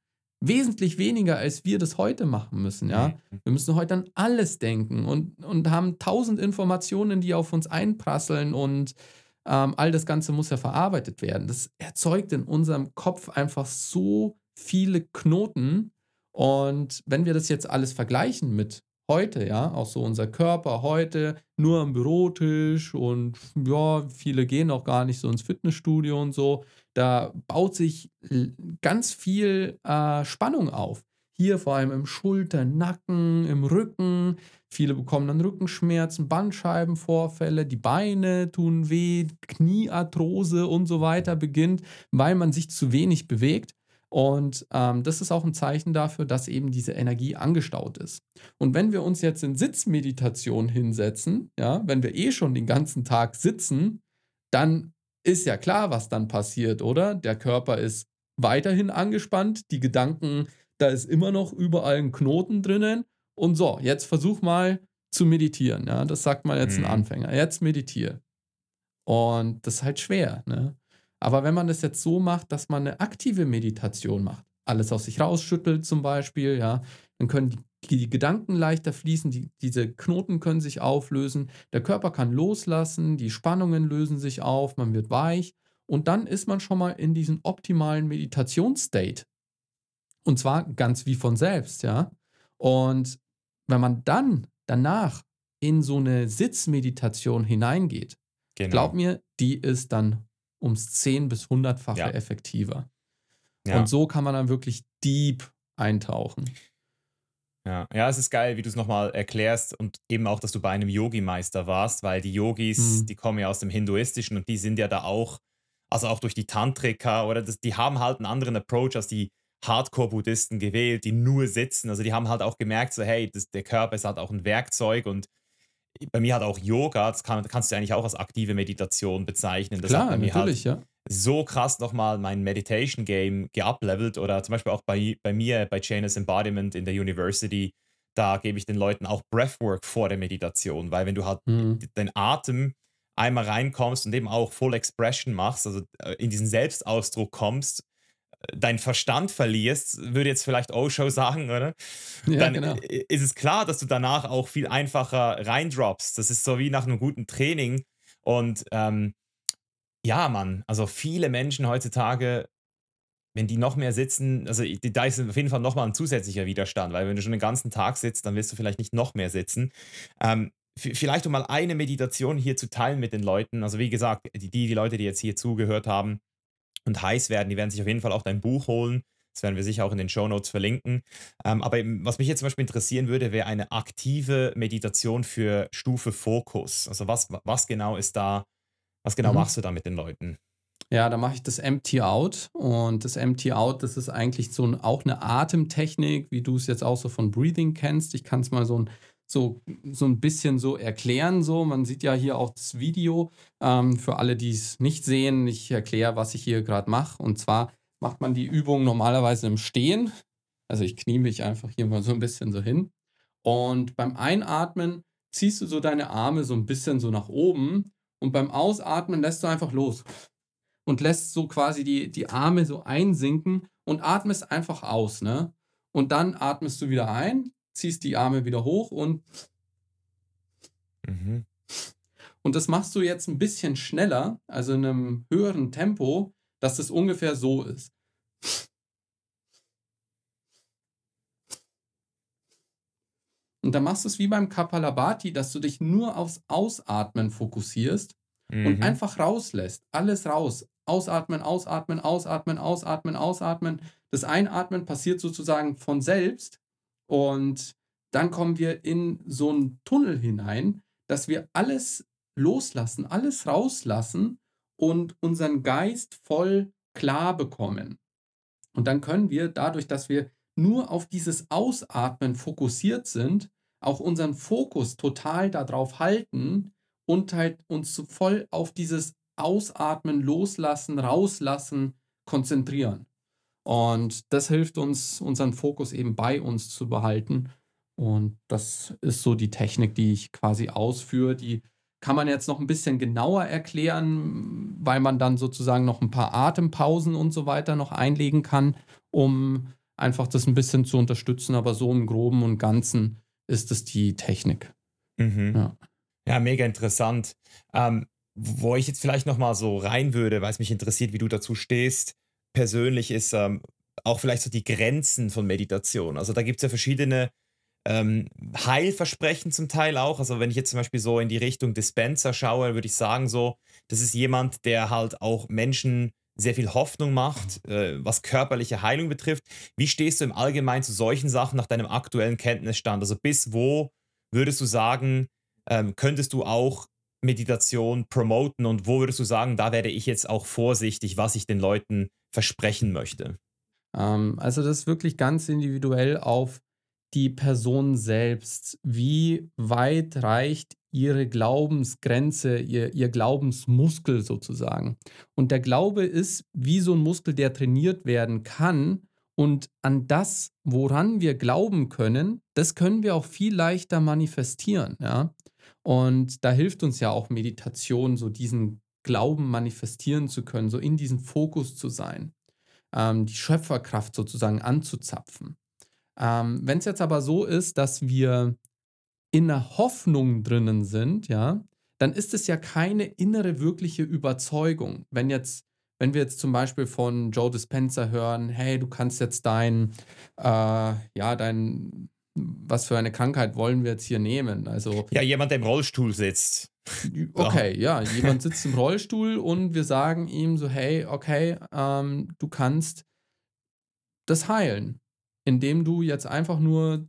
wesentlich weniger, als wir das heute machen müssen. Ja? Mhm. Wir müssen heute an alles denken und, und haben tausend Informationen, die auf uns einprasseln und ähm, all das Ganze muss ja verarbeitet werden. Das erzeugt in unserem Kopf einfach so viele Knoten. Und wenn wir das jetzt alles vergleichen mit heute, ja, auch so unser Körper heute, nur am Bürotisch und ja, viele gehen auch gar nicht so ins Fitnessstudio und so. Da baut sich ganz viel äh, Spannung auf. Hier vor allem im Schulter, Nacken, im Rücken. Viele bekommen dann Rückenschmerzen, Bandscheibenvorfälle, die Beine tun weh, Kniearthrose und so weiter beginnt, weil man sich zu wenig bewegt. Und ähm, das ist auch ein Zeichen dafür, dass eben diese Energie angestaut ist. Und wenn wir uns jetzt in Sitzmeditation hinsetzen, ja, wenn wir eh schon den ganzen Tag sitzen, dann ist ja klar, was dann passiert, oder? Der Körper ist weiterhin angespannt, die Gedanken, da ist immer noch überall ein Knoten drinnen. Und so, jetzt versuch mal zu meditieren. Ja, das sagt mal jetzt ein mhm. Anfänger. Jetzt meditiere. Und das ist halt schwer. Ne? Aber wenn man das jetzt so macht, dass man eine aktive Meditation macht, alles aus sich rausschüttelt zum Beispiel, ja, dann können die, die Gedanken leichter fließen, die, diese Knoten können sich auflösen, der Körper kann loslassen, die Spannungen lösen sich auf, man wird weich und dann ist man schon mal in diesem optimalen Meditationsstate. Und zwar ganz wie von selbst, ja. Und wenn man dann danach in so eine Sitzmeditation hineingeht, genau. glaub mir, die ist dann ums 10 bis 100-fache ja. effektiver. Ja. Und so kann man dann wirklich deep eintauchen. Ja, ja, es ist geil, wie du es nochmal erklärst und eben auch, dass du bei einem Yogi-Meister warst, weil die Yogis, mhm. die kommen ja aus dem Hinduistischen und die sind ja da auch, also auch durch die Tantrika oder das, die haben halt einen anderen Approach als die Hardcore-Buddhisten gewählt, die nur sitzen. Also die haben halt auch gemerkt, so hey, das, der Körper ist halt auch ein Werkzeug und bei mir hat auch Yoga, das kann, kannst du eigentlich auch als aktive Meditation bezeichnen. Das Klar, natürlich, halt ja. So krass nochmal mein Meditation Game geuplevelt oder zum Beispiel auch bei, bei mir bei Janus Embodiment in der University, da gebe ich den Leuten auch Breathwork vor der Meditation, weil wenn du halt mhm. den Atem einmal reinkommst und eben auch Full Expression machst, also äh, in diesen Selbstausdruck kommst, deinen Verstand verlierst, würde jetzt vielleicht Osho sagen, oder? Ja, dann genau. ist es klar, dass du danach auch viel einfacher reindroppst. Das ist so wie nach einem guten Training. Und ähm, ja, Mann, also viele Menschen heutzutage wenn die noch mehr sitzen, also da ist auf jeden Fall nochmal ein zusätzlicher Widerstand, weil wenn du schon den ganzen Tag sitzt, dann willst du vielleicht nicht noch mehr sitzen. Ähm, vielleicht um mal eine Meditation hier zu teilen mit den Leuten. Also wie gesagt, die, die Leute, die jetzt hier zugehört haben und heiß werden, die werden sich auf jeden Fall auch dein Buch holen. Das werden wir sicher auch in den Show Notes verlinken. Ähm, aber was mich jetzt zum Beispiel interessieren würde, wäre eine aktive Meditation für Stufe Fokus. Also was, was genau ist da, was genau mhm. machst du da mit den Leuten? Ja, da mache ich das Empty Out. Und das Empty Out, das ist eigentlich so ein, auch eine Atemtechnik, wie du es jetzt auch so von Breathing kennst. Ich kann es mal so ein, so, so ein bisschen so erklären. So. Man sieht ja hier auch das Video. Ähm, für alle, die es nicht sehen, ich erkläre, was ich hier gerade mache. Und zwar macht man die Übung normalerweise im Stehen. Also ich knie mich einfach hier mal so ein bisschen so hin. Und beim Einatmen ziehst du so deine Arme so ein bisschen so nach oben und beim Ausatmen lässt du einfach los und lässt so quasi die, die Arme so einsinken und atmest einfach aus, ne? Und dann atmest du wieder ein, ziehst die Arme wieder hoch und mhm. und das machst du jetzt ein bisschen schneller, also in einem höheren Tempo, dass es ungefähr so ist. Und dann machst du es wie beim Kapalabhati, dass du dich nur aufs Ausatmen fokussierst mhm. und einfach rauslässt. Alles raus. Ausatmen, ausatmen, ausatmen, ausatmen, ausatmen. Das Einatmen passiert sozusagen von selbst. Und dann kommen wir in so einen Tunnel hinein, dass wir alles loslassen, alles rauslassen und unseren Geist voll klar bekommen. Und dann können wir dadurch, dass wir nur auf dieses Ausatmen fokussiert sind, auch unseren Fokus total darauf halten und halt uns voll auf dieses Ausatmen, Loslassen, Rauslassen konzentrieren. Und das hilft uns, unseren Fokus eben bei uns zu behalten. Und das ist so die Technik, die ich quasi ausführe. Die kann man jetzt noch ein bisschen genauer erklären, weil man dann sozusagen noch ein paar Atempausen und so weiter noch einlegen kann, um einfach das ein bisschen zu unterstützen. Aber so im Groben und Ganzen ist es die Technik. Mhm. Ja. ja. mega interessant. Ähm, wo ich jetzt vielleicht noch mal so rein würde, weil es mich interessiert, wie du dazu stehst, persönlich ist ähm, auch vielleicht so die Grenzen von Meditation. Also da gibt es ja verschiedene ähm, Heilversprechen zum Teil auch. Also wenn ich jetzt zum Beispiel so in die Richtung Dispenser schaue, würde ich sagen so, das ist jemand, der halt auch Menschen sehr viel Hoffnung macht, äh, was körperliche Heilung betrifft. Wie stehst du im Allgemeinen zu solchen Sachen nach deinem aktuellen Kenntnisstand? Also bis wo würdest du sagen, ähm, könntest du auch Meditation promoten und wo würdest du sagen, da werde ich jetzt auch vorsichtig, was ich den Leuten versprechen möchte? Ähm, also das ist wirklich ganz individuell auf die Person selbst. Wie weit reicht ihre Glaubensgrenze, ihr, ihr Glaubensmuskel sozusagen? Und der Glaube ist wie so ein Muskel, der trainiert werden kann. Und an das, woran wir glauben können, das können wir auch viel leichter manifestieren. Ja? Und da hilft uns ja auch Meditation, so diesen Glauben manifestieren zu können, so in diesem Fokus zu sein, ähm, die Schöpferkraft sozusagen anzuzapfen. Ähm, Wenn es jetzt aber so ist, dass wir in der Hoffnung drinnen sind, ja, dann ist es ja keine innere wirkliche Überzeugung. Wenn jetzt, wenn wir jetzt zum Beispiel von Joe Dispenza hören, hey, du kannst jetzt dein, äh, ja, dein was für eine Krankheit wollen wir jetzt hier nehmen? Also ja, jemand, der im Rollstuhl sitzt. Okay, ja, jemand sitzt im Rollstuhl und wir sagen ihm so, hey, okay, ähm, du kannst das heilen, indem du jetzt einfach nur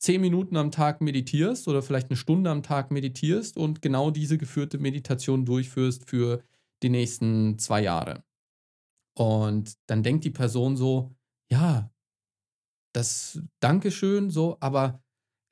zehn Minuten am Tag meditierst oder vielleicht eine Stunde am Tag meditierst und genau diese geführte Meditation durchführst für die nächsten zwei Jahre. Und dann denkt die Person so, ja, das Dankeschön, so, aber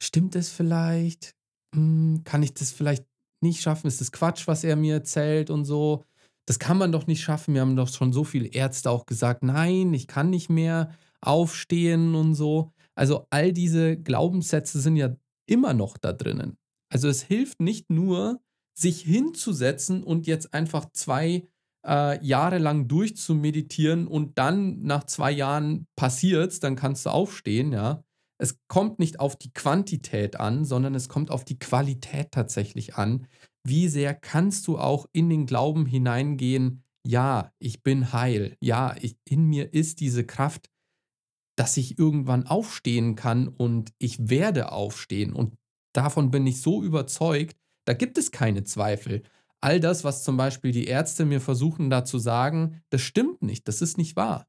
stimmt es vielleicht? Hm, kann ich das vielleicht nicht schaffen? Ist das Quatsch, was er mir erzählt und so? Das kann man doch nicht schaffen. Wir haben doch schon so viele Ärzte auch gesagt, nein, ich kann nicht mehr aufstehen und so. Also all diese Glaubenssätze sind ja immer noch da drinnen. Also es hilft nicht nur, sich hinzusetzen und jetzt einfach zwei äh, jahrelang durchzumeditieren und dann nach zwei Jahren passiert's, dann kannst du aufstehen, ja. Es kommt nicht auf die Quantität an, sondern es kommt auf die Qualität tatsächlich an. Wie sehr kannst du auch in den Glauben hineingehen, ja, ich bin heil, ja, ich, in mir ist diese Kraft, dass ich irgendwann aufstehen kann und ich werde aufstehen. Und davon bin ich so überzeugt, da gibt es keine Zweifel. All das, was zum Beispiel die Ärzte mir versuchen da zu sagen, das stimmt nicht, das ist nicht wahr.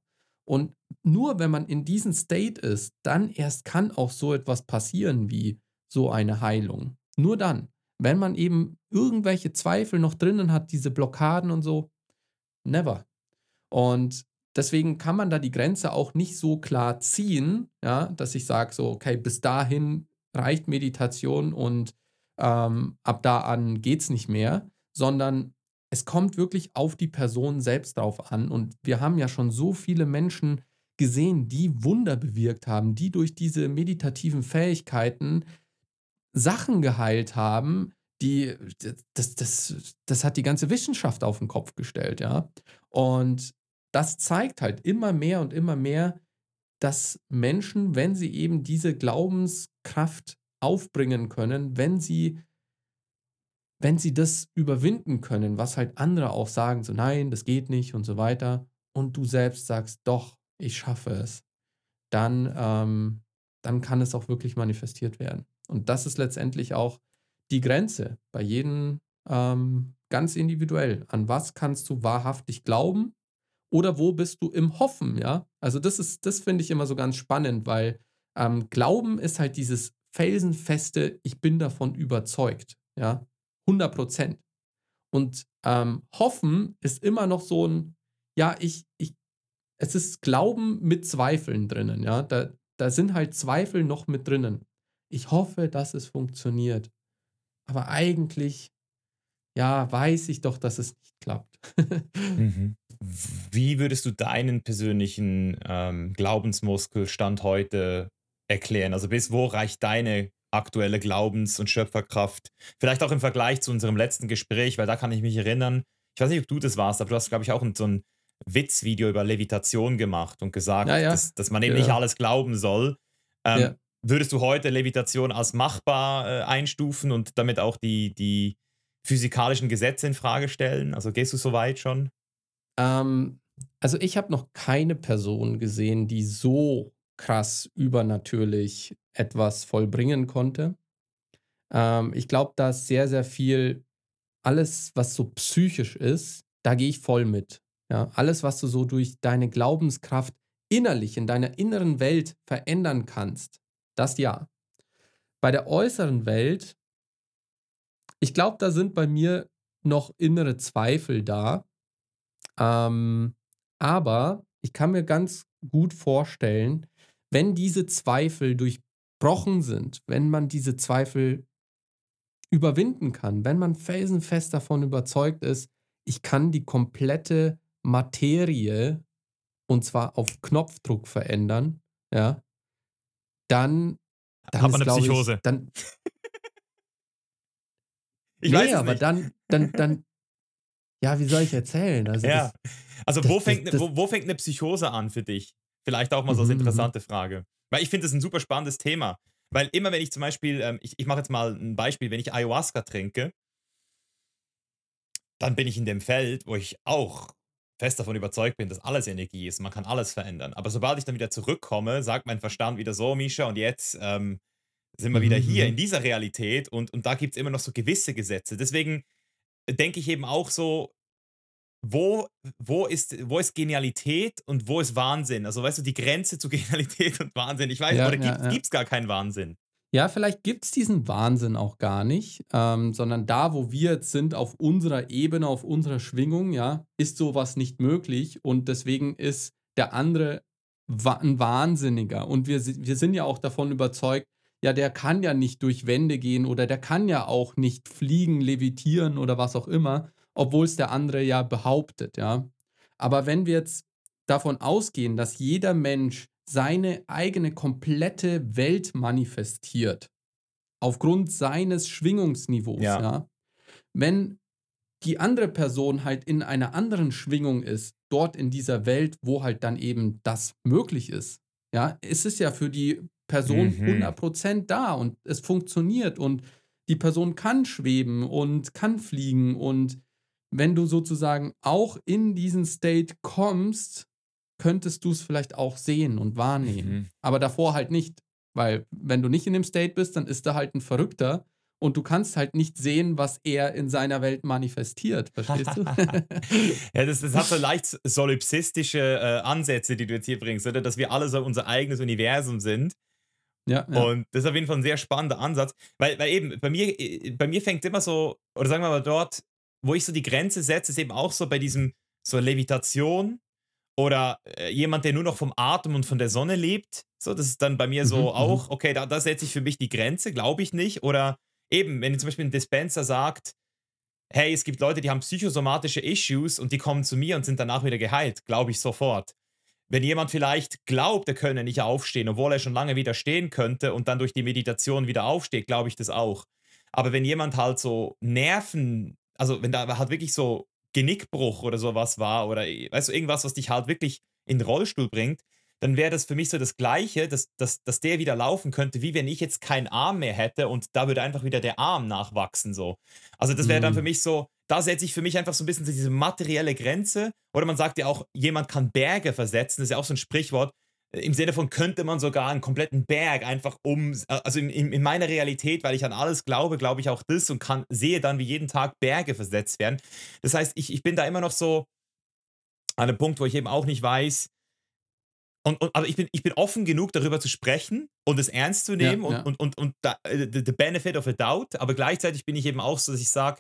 Und nur wenn man in diesem State ist, dann erst kann auch so etwas passieren wie so eine Heilung. Nur dann. Wenn man eben irgendwelche Zweifel noch drinnen hat, diese Blockaden und so, never. Und deswegen kann man da die Grenze auch nicht so klar ziehen, ja, dass ich sage, so, okay, bis dahin reicht Meditation und ähm, ab da an geht es nicht mehr, sondern es kommt wirklich auf die Person selbst drauf an. Und wir haben ja schon so viele Menschen gesehen, die Wunder bewirkt haben, die durch diese meditativen Fähigkeiten Sachen geheilt haben, die, das, das, das hat die ganze Wissenschaft auf den Kopf gestellt, ja. Und das zeigt halt immer mehr und immer mehr, dass Menschen, wenn sie eben diese Glaubenskraft aufbringen können, wenn sie, wenn sie das überwinden können, was halt andere auch sagen, so nein, das geht nicht und so weiter, und du selbst sagst, doch, ich schaffe es, dann, ähm, dann kann es auch wirklich manifestiert werden. Und das ist letztendlich auch die Grenze bei jedem ähm, ganz individuell. An was kannst du wahrhaftig glauben oder wo bist du im Hoffen, ja? Also das ist, das finde ich immer so ganz spannend, weil ähm, Glauben ist halt dieses felsenfeste, ich bin davon überzeugt, ja, 100 Prozent. Und ähm, Hoffen ist immer noch so ein, ja, ich, ich, es ist Glauben mit Zweifeln drinnen, ja, da, da sind halt Zweifel noch mit drinnen. Ich hoffe, dass es funktioniert. Aber eigentlich, ja, weiß ich doch, dass es nicht klappt. mhm. Wie würdest du deinen persönlichen ähm, Glaubensmuskelstand heute erklären? Also bis wo reicht deine aktuelle Glaubens- und Schöpferkraft? Vielleicht auch im Vergleich zu unserem letzten Gespräch, weil da kann ich mich erinnern, ich weiß nicht, ob du das warst, aber du hast, glaube ich, auch so ein Witzvideo über Levitation gemacht und gesagt, ja, ja. Dass, dass, man eben ja. nicht alles glauben soll. Ähm, würdest du heute Levitation als machbar äh, einstufen und damit auch die, die physikalischen Gesetze in Frage stellen? Also gehst du so weit schon? Ähm, also ich habe noch keine Person gesehen, die so krass übernatürlich etwas vollbringen konnte. Ähm, ich glaube, da ist sehr, sehr viel, alles, was so psychisch ist, da gehe ich voll mit. Ja, alles, was du so durch deine Glaubenskraft innerlich in deiner inneren Welt verändern kannst, das ja. Bei der äußeren Welt, ich glaube, da sind bei mir noch innere Zweifel da. Ähm, aber ich kann mir ganz gut vorstellen, wenn diese Zweifel durchbrochen sind, wenn man diese Zweifel überwinden kann, wenn man felsenfest davon überzeugt ist, ich kann die komplette Materie und zwar auf Knopfdruck verändern, ja, dann, dann hat man ist, eine Psychose. Ich, dann, ich nee, weiß aber nicht. dann, dann, dann, ja, wie soll ich erzählen? Also, ja. das, also das, wo, fängt, das, wo, wo, fängt eine Psychose an für dich? Vielleicht auch mal so eine mhm, mhm. interessante Frage. Weil ich finde das ein super spannendes Thema. Weil immer, wenn ich zum Beispiel, ähm, ich, ich mache jetzt mal ein Beispiel, wenn ich Ayahuasca trinke, dann bin ich in dem Feld, wo ich auch fest davon überzeugt bin, dass alles Energie ist. Man kann alles verändern. Aber sobald ich dann wieder zurückkomme, sagt mein Verstand wieder so, Misha, und jetzt ähm, sind wir wieder hier mhm. in dieser Realität und, und da gibt es immer noch so gewisse Gesetze. Deswegen denke ich eben auch so, wo, wo, ist, wo ist Genialität und wo ist Wahnsinn? Also weißt du, die Grenze zu Genialität und Wahnsinn. Ich weiß, ja, oder ja, gibt es ja. gar keinen Wahnsinn? Ja, vielleicht gibt es diesen Wahnsinn auch gar nicht, ähm, sondern da, wo wir jetzt sind, auf unserer Ebene, auf unserer Schwingung, ja, ist sowas nicht möglich und deswegen ist der andere ein Wahnsinniger. Und wir, wir sind ja auch davon überzeugt, ja, der kann ja nicht durch Wände gehen oder der kann ja auch nicht fliegen, levitieren oder was auch immer, obwohl es der andere ja behauptet, ja. Aber wenn wir jetzt davon ausgehen, dass jeder Mensch seine eigene komplette Welt manifestiert. Aufgrund seines Schwingungsniveaus. Ja. ja. Wenn die andere Person halt in einer anderen Schwingung ist, dort in dieser Welt, wo halt dann eben das möglich ist, ja, ist es ja für die Person mhm. 100% da und es funktioniert und die Person kann schweben und kann fliegen und wenn du sozusagen auch in diesen State kommst, könntest du es vielleicht auch sehen und wahrnehmen. Mhm. Aber davor halt nicht. Weil wenn du nicht in dem State bist, dann ist er halt ein Verrückter und du kannst halt nicht sehen, was er in seiner Welt manifestiert. Verstehst du? ja, das, das, hat so leicht solipsistische äh, Ansätze, die du jetzt hier bringst, oder? Dass wir alle so unser eigenes Universum sind. Ja, ja, Und das ist auf jeden Fall ein sehr spannender Ansatz, weil, weil eben bei mir, äh, bei mir fängt immer so, oder sagen wir mal dort, wo ich so die Grenze setze, ist eben auch so bei diesem so Levitation oder äh, jemand, der nur noch vom Atem und von der Sonne lebt. So, das ist dann bei mir so mhm, mhm. auch, okay, da, da setze ich für mich die Grenze, glaube ich nicht. Oder eben, wenn zum Beispiel ein Dispenser sagt, hey, es gibt Leute, die haben psychosomatische Issues und die kommen zu mir und sind danach wieder geheilt, glaube ich sofort. Wenn jemand vielleicht glaubt, er könne nicht aufstehen, obwohl er schon lange wieder stehen könnte und dann durch die Meditation wieder aufsteht, glaube ich das auch. Aber wenn jemand halt so Nerven, also wenn da halt wirklich so Genickbruch oder sowas war oder weißt du, irgendwas, was dich halt wirklich in den Rollstuhl bringt, dann wäre das für mich so das Gleiche, dass, dass, dass der wieder laufen könnte, wie wenn ich jetzt keinen Arm mehr hätte und da würde einfach wieder der Arm nachwachsen. So. Also das wäre dann für mhm. mich so, da setze ich für mich einfach so ein bisschen diese materielle Grenze. Oder man sagt ja auch, jemand kann Berge versetzen, das ist ja auch so ein Sprichwort. Im Sinne von könnte man sogar einen kompletten Berg einfach um, also in, in, in meiner Realität, weil ich an alles glaube, glaube ich auch das und kann, sehe dann, wie jeden Tag Berge versetzt werden. Das heißt, ich, ich bin da immer noch so an einem Punkt, wo ich eben auch nicht weiß, und, und, aber ich bin, ich bin offen genug, darüber zu sprechen und es ernst zu nehmen ja, ja. und, und, und, und da, äh, the benefit of a doubt. Aber gleichzeitig bin ich eben auch so, dass ich sage,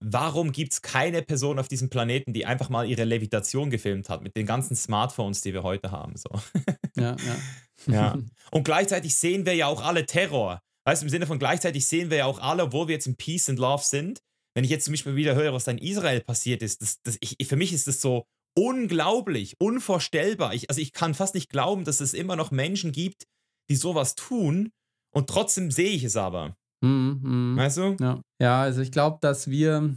warum gibt es keine Person auf diesem Planeten, die einfach mal ihre Levitation gefilmt hat mit den ganzen Smartphones, die wir heute haben? So. Ja, ja. ja. Und gleichzeitig sehen wir ja auch alle Terror. Weißt du, im Sinne von gleichzeitig sehen wir ja auch alle, obwohl wir jetzt in Peace and Love sind. Wenn ich jetzt zum Beispiel wieder höre, was da in Israel passiert ist, das, das, ich, für mich ist das so unglaublich, unvorstellbar. Ich, also ich kann fast nicht glauben, dass es immer noch Menschen gibt, die sowas tun und trotzdem sehe ich es aber. Mhm, mhm. Weißt du? Ja, ja also ich glaube, dass wir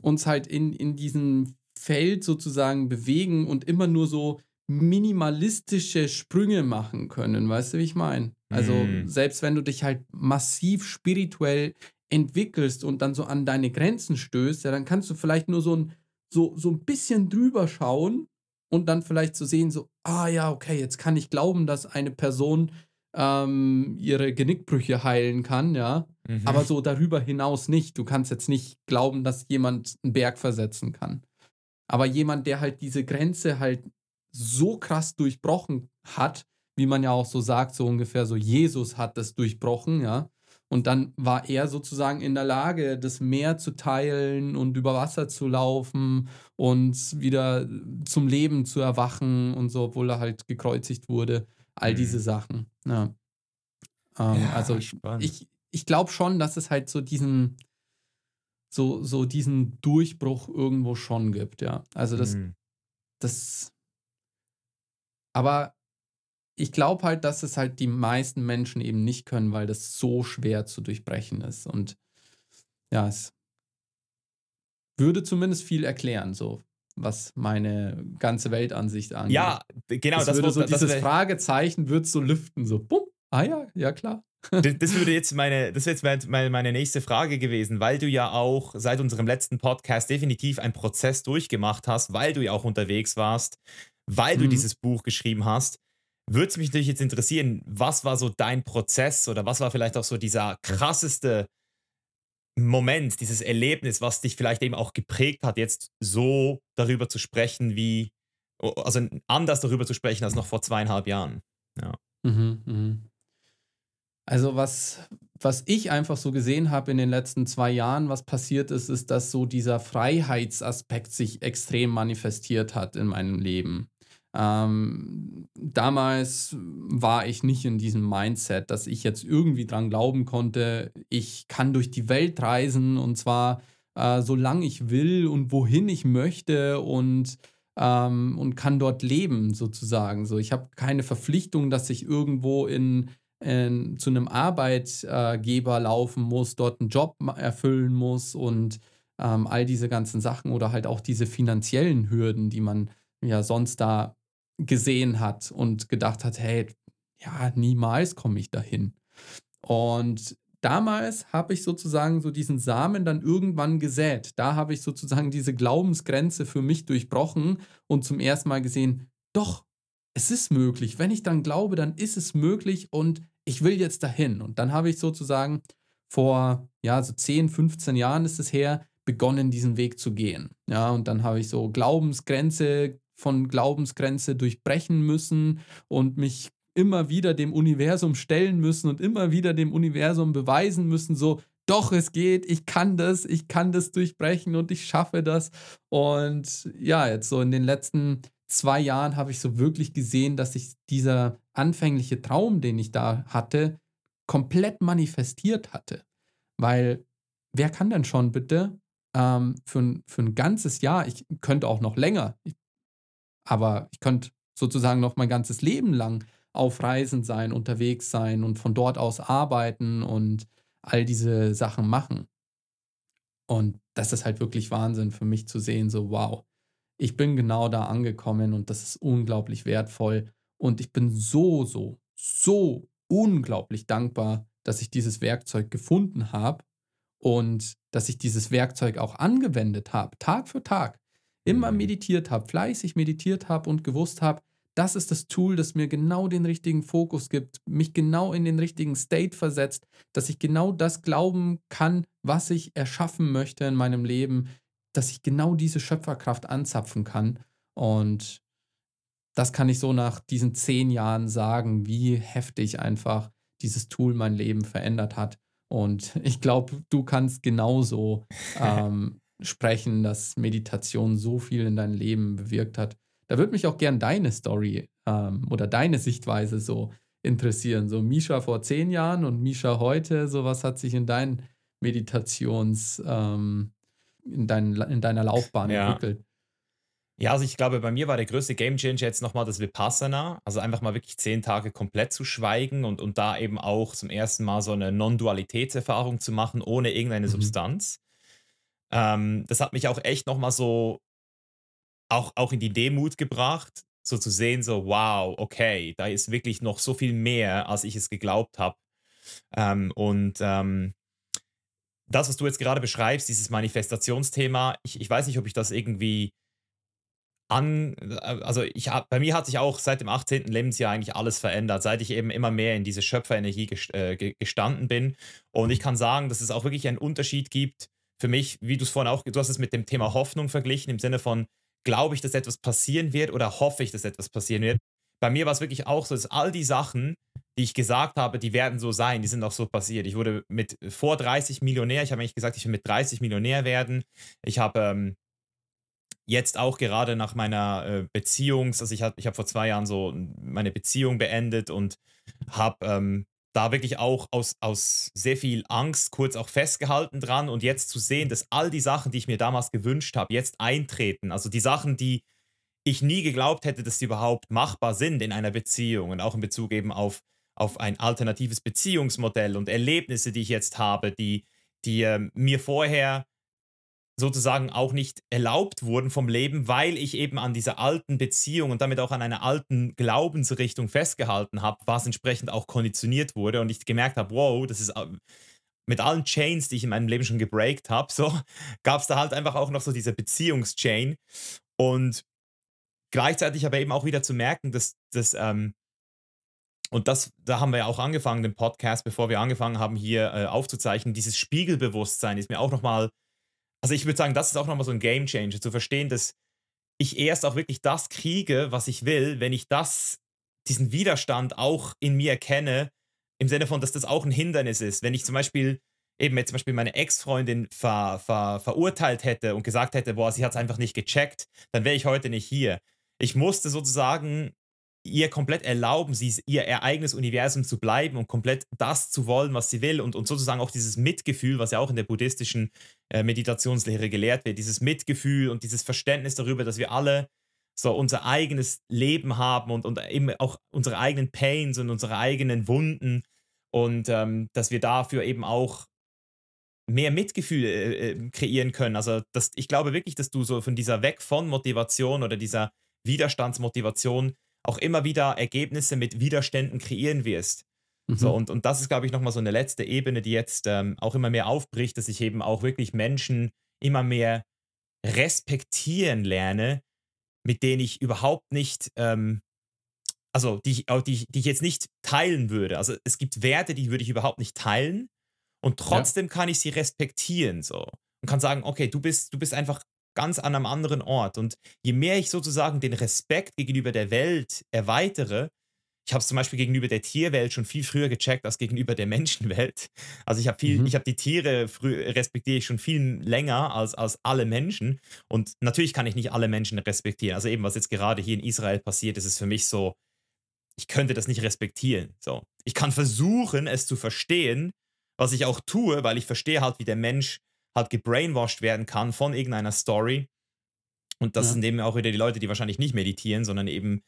uns halt in, in diesem Feld sozusagen bewegen und immer nur so minimalistische Sprünge machen können. Weißt du, wie ich meine? Also mhm. selbst wenn du dich halt massiv spirituell entwickelst und dann so an deine Grenzen stößt, ja, dann kannst du vielleicht nur so ein so, so ein bisschen drüber schauen und dann vielleicht zu so sehen, so, ah ja, okay, jetzt kann ich glauben, dass eine Person ähm, ihre Genickbrüche heilen kann, ja. Mhm. Aber so darüber hinaus nicht. Du kannst jetzt nicht glauben, dass jemand einen Berg versetzen kann. Aber jemand, der halt diese Grenze halt so krass durchbrochen hat, wie man ja auch so sagt, so ungefähr so Jesus hat das durchbrochen, ja. Und dann war er sozusagen in der Lage, das Meer zu teilen und über Wasser zu laufen und wieder zum Leben zu erwachen und so, obwohl er halt gekreuzigt wurde. All mhm. diese Sachen. Ja. Ähm, ja also spannend. ich, ich glaube schon, dass es halt so diesen, so, so diesen Durchbruch irgendwo schon gibt, ja. Also das, mhm. das, aber ich glaube halt, dass es halt die meisten Menschen eben nicht können, weil das so schwer zu durchbrechen ist. Und ja, es würde zumindest viel erklären, so was meine ganze Weltansicht angeht. Ja, genau. Das, das würde so dieses Fragezeichen wird so lüften, so bumm. Ah ja, ja klar. Das, das würde jetzt meine, das wäre jetzt meine, meine nächste Frage gewesen, weil du ja auch seit unserem letzten Podcast definitiv einen Prozess durchgemacht hast, weil du ja auch unterwegs warst, weil du mhm. dieses Buch geschrieben hast würde es mich natürlich jetzt interessieren, was war so dein Prozess oder was war vielleicht auch so dieser krasseste Moment, dieses Erlebnis, was dich vielleicht eben auch geprägt hat, jetzt so darüber zu sprechen, wie, also anders darüber zu sprechen als noch vor zweieinhalb Jahren. Ja. Mhm, mh. Also was, was ich einfach so gesehen habe in den letzten zwei Jahren, was passiert ist, ist, dass so dieser Freiheitsaspekt sich extrem manifestiert hat in meinem Leben. Ähm, damals war ich nicht in diesem Mindset, dass ich jetzt irgendwie dran glauben konnte, ich kann durch die Welt reisen und zwar äh, solange ich will und wohin ich möchte und, ähm, und kann dort leben sozusagen. So, ich habe keine Verpflichtung, dass ich irgendwo in, in zu einem Arbeitgeber laufen muss, dort einen Job erfüllen muss und ähm, all diese ganzen Sachen oder halt auch diese finanziellen Hürden, die man ja sonst da gesehen hat und gedacht hat, hey, ja, niemals komme ich dahin. Und damals habe ich sozusagen so diesen Samen dann irgendwann gesät. Da habe ich sozusagen diese Glaubensgrenze für mich durchbrochen und zum ersten Mal gesehen, doch, es ist möglich. Wenn ich dann glaube, dann ist es möglich und ich will jetzt dahin. Und dann habe ich sozusagen vor, ja, so 10, 15 Jahren ist es her, begonnen, diesen Weg zu gehen. Ja, und dann habe ich so Glaubensgrenze von Glaubensgrenze durchbrechen müssen und mich immer wieder dem Universum stellen müssen und immer wieder dem Universum beweisen müssen, so, doch, es geht, ich kann das, ich kann das durchbrechen und ich schaffe das. Und ja, jetzt so in den letzten zwei Jahren habe ich so wirklich gesehen, dass sich dieser anfängliche Traum, den ich da hatte, komplett manifestiert hatte. Weil wer kann denn schon bitte ähm, für, ein, für ein ganzes Jahr, ich könnte auch noch länger, ich, aber ich könnte sozusagen noch mein ganzes Leben lang auf Reisen sein, unterwegs sein und von dort aus arbeiten und all diese Sachen machen. Und das ist halt wirklich Wahnsinn für mich zu sehen, so wow, ich bin genau da angekommen und das ist unglaublich wertvoll. Und ich bin so, so, so unglaublich dankbar, dass ich dieses Werkzeug gefunden habe und dass ich dieses Werkzeug auch angewendet habe, Tag für Tag, immer mhm. meditiert habe, fleißig meditiert habe und gewusst habe, das ist das Tool, das mir genau den richtigen Fokus gibt, mich genau in den richtigen State versetzt, dass ich genau das glauben kann, was ich erschaffen möchte in meinem Leben, dass ich genau diese Schöpferkraft anzapfen kann. Und das kann ich so nach diesen zehn Jahren sagen, wie heftig einfach dieses Tool mein Leben verändert hat. Und ich glaube, du kannst genauso ähm, sprechen, dass Meditation so viel in dein Leben bewirkt hat. Da würde mich auch gern deine Story ähm, oder deine Sichtweise so interessieren. So Misha vor zehn Jahren und Misha heute, so was hat sich in deinen Meditations, ähm, in, dein, in deiner Laufbahn ja. entwickelt? Ja, also ich glaube, bei mir war der größte Gamechanger jetzt nochmal das Vipassana. Also einfach mal wirklich zehn Tage komplett zu schweigen und, und da eben auch zum ersten Mal so eine Non-Dualitätserfahrung zu machen, ohne irgendeine mhm. Substanz. Ähm, das hat mich auch echt nochmal so auch, auch in die Demut gebracht, so zu sehen, so, wow, okay, da ist wirklich noch so viel mehr, als ich es geglaubt habe. Ähm, und ähm, das, was du jetzt gerade beschreibst, dieses Manifestationsthema, ich, ich weiß nicht, ob ich das irgendwie an, also ich bei mir hat sich auch seit dem 18. Lebensjahr eigentlich alles verändert, seit ich eben immer mehr in diese Schöpferenergie äh, gestanden bin. Und ich kann sagen, dass es auch wirklich einen Unterschied gibt für mich, wie du es vorhin auch, du hast es mit dem Thema Hoffnung verglichen, im Sinne von, glaube ich, dass etwas passieren wird oder hoffe ich, dass etwas passieren wird. Bei mir war es wirklich auch so, dass all die Sachen, die ich gesagt habe, die werden so sein, die sind auch so passiert. Ich wurde mit vor 30 Millionär, ich habe eigentlich gesagt, ich will mit 30 Millionär werden. Ich habe ähm, jetzt auch gerade nach meiner äh, Beziehung, also ich habe ich hab vor zwei Jahren so meine Beziehung beendet und habe ähm, da wirklich auch aus, aus sehr viel Angst kurz auch festgehalten dran und jetzt zu sehen, dass all die Sachen, die ich mir damals gewünscht habe, jetzt eintreten. Also die Sachen, die ich nie geglaubt hätte, dass sie überhaupt machbar sind in einer Beziehung und auch in Bezug eben auf, auf ein alternatives Beziehungsmodell und Erlebnisse, die ich jetzt habe, die, die äh, mir vorher sozusagen auch nicht erlaubt wurden vom Leben, weil ich eben an dieser alten Beziehung und damit auch an einer alten Glaubensrichtung festgehalten habe, was entsprechend auch konditioniert wurde und ich gemerkt habe, wow, das ist mit allen Chains, die ich in meinem Leben schon gebreakt habe, so gab es da halt einfach auch noch so diese Beziehungschain und gleichzeitig aber eben auch wieder zu merken, dass das ähm, und das, da haben wir ja auch angefangen, den Podcast, bevor wir angefangen haben, hier äh, aufzuzeichnen. Dieses Spiegelbewusstsein ist mir auch nochmal also ich würde sagen, das ist auch nochmal so ein Game Changer, zu verstehen, dass ich erst auch wirklich das kriege, was ich will, wenn ich das, diesen Widerstand auch in mir kenne, im Sinne von, dass das auch ein Hindernis ist. Wenn ich zum Beispiel eben jetzt zum Beispiel meine Ex-Freundin ver, ver, verurteilt hätte und gesagt hätte, boah, sie hat es einfach nicht gecheckt, dann wäre ich heute nicht hier. Ich musste sozusagen ihr komplett erlauben, sie ihr eigenes Universum zu bleiben und komplett das zu wollen, was sie will und, und sozusagen auch dieses Mitgefühl, was ja auch in der buddhistischen äh, Meditationslehre gelehrt wird, dieses Mitgefühl und dieses Verständnis darüber, dass wir alle so unser eigenes Leben haben und, und eben auch unsere eigenen Pains und unsere eigenen Wunden und ähm, dass wir dafür eben auch mehr Mitgefühl äh, äh kreieren können. Also das, ich glaube wirklich, dass du so von dieser Weg von Motivation oder dieser Widerstandsmotivation auch immer wieder Ergebnisse mit Widerständen kreieren wirst. Mhm. So, und, und das ist, glaube ich, nochmal so eine letzte Ebene, die jetzt ähm, auch immer mehr aufbricht, dass ich eben auch wirklich Menschen immer mehr respektieren lerne, mit denen ich überhaupt nicht, ähm, also die, die, die ich jetzt nicht teilen würde. Also es gibt Werte, die würde ich überhaupt nicht teilen und trotzdem ja. kann ich sie respektieren so und kann sagen, okay, du bist, du bist einfach ganz an einem anderen Ort. Und je mehr ich sozusagen den Respekt gegenüber der Welt erweitere, ich habe es zum Beispiel gegenüber der Tierwelt schon viel früher gecheckt als gegenüber der Menschenwelt. Also ich habe viel, mhm. ich habe die Tiere respektiere ich schon viel länger als, als alle Menschen. Und natürlich kann ich nicht alle Menschen respektieren. Also eben, was jetzt gerade hier in Israel passiert, ist es für mich so, ich könnte das nicht respektieren. So. Ich kann versuchen, es zu verstehen, was ich auch tue, weil ich verstehe halt, wie der Mensch halt gebrainwashed werden kann von irgendeiner Story. Und das ja. sind eben auch wieder die Leute, die wahrscheinlich nicht meditieren, sondern eben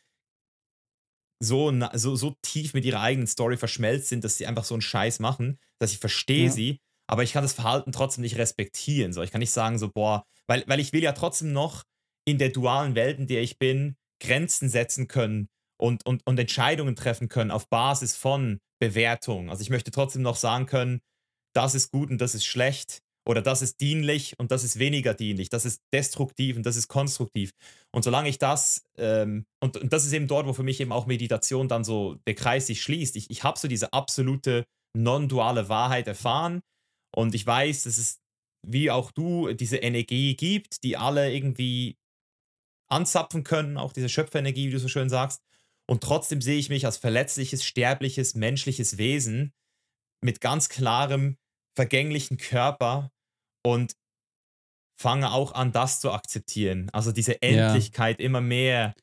so, so, so tief mit ihrer eigenen Story verschmelzt sind, dass sie einfach so einen Scheiß machen, dass ich verstehe ja. sie, aber ich kann das Verhalten trotzdem nicht respektieren. So, ich kann nicht sagen, so, boah, weil, weil ich will ja trotzdem noch in der dualen Welt, in der ich bin, Grenzen setzen können und, und, und Entscheidungen treffen können auf Basis von Bewertung. Also ich möchte trotzdem noch sagen können, das ist gut und das ist schlecht oder das ist dienlich und das ist weniger dienlich, das ist destruktiv und das ist konstruktiv. Und solange ich das, ähm, und, und, das ist eben dort, wo für mich eben auch Meditation dann so der Kreis sich schließt. Ich, ich habe so diese absolute non-duale Wahrheit erfahren und ich weiß, dass es, wie auch du, diese Energie gibt, die alle irgendwie anzapfen können, auch diese Schöpferenergie, wie du so schön sagst. Und trotzdem sehe ich mich als verletzliches, sterbliches, menschliches Wesen mit ganz klarem, vergänglichen Körper und fange auch an, das zu akzeptieren. Also diese Endlichkeit ja. immer mehr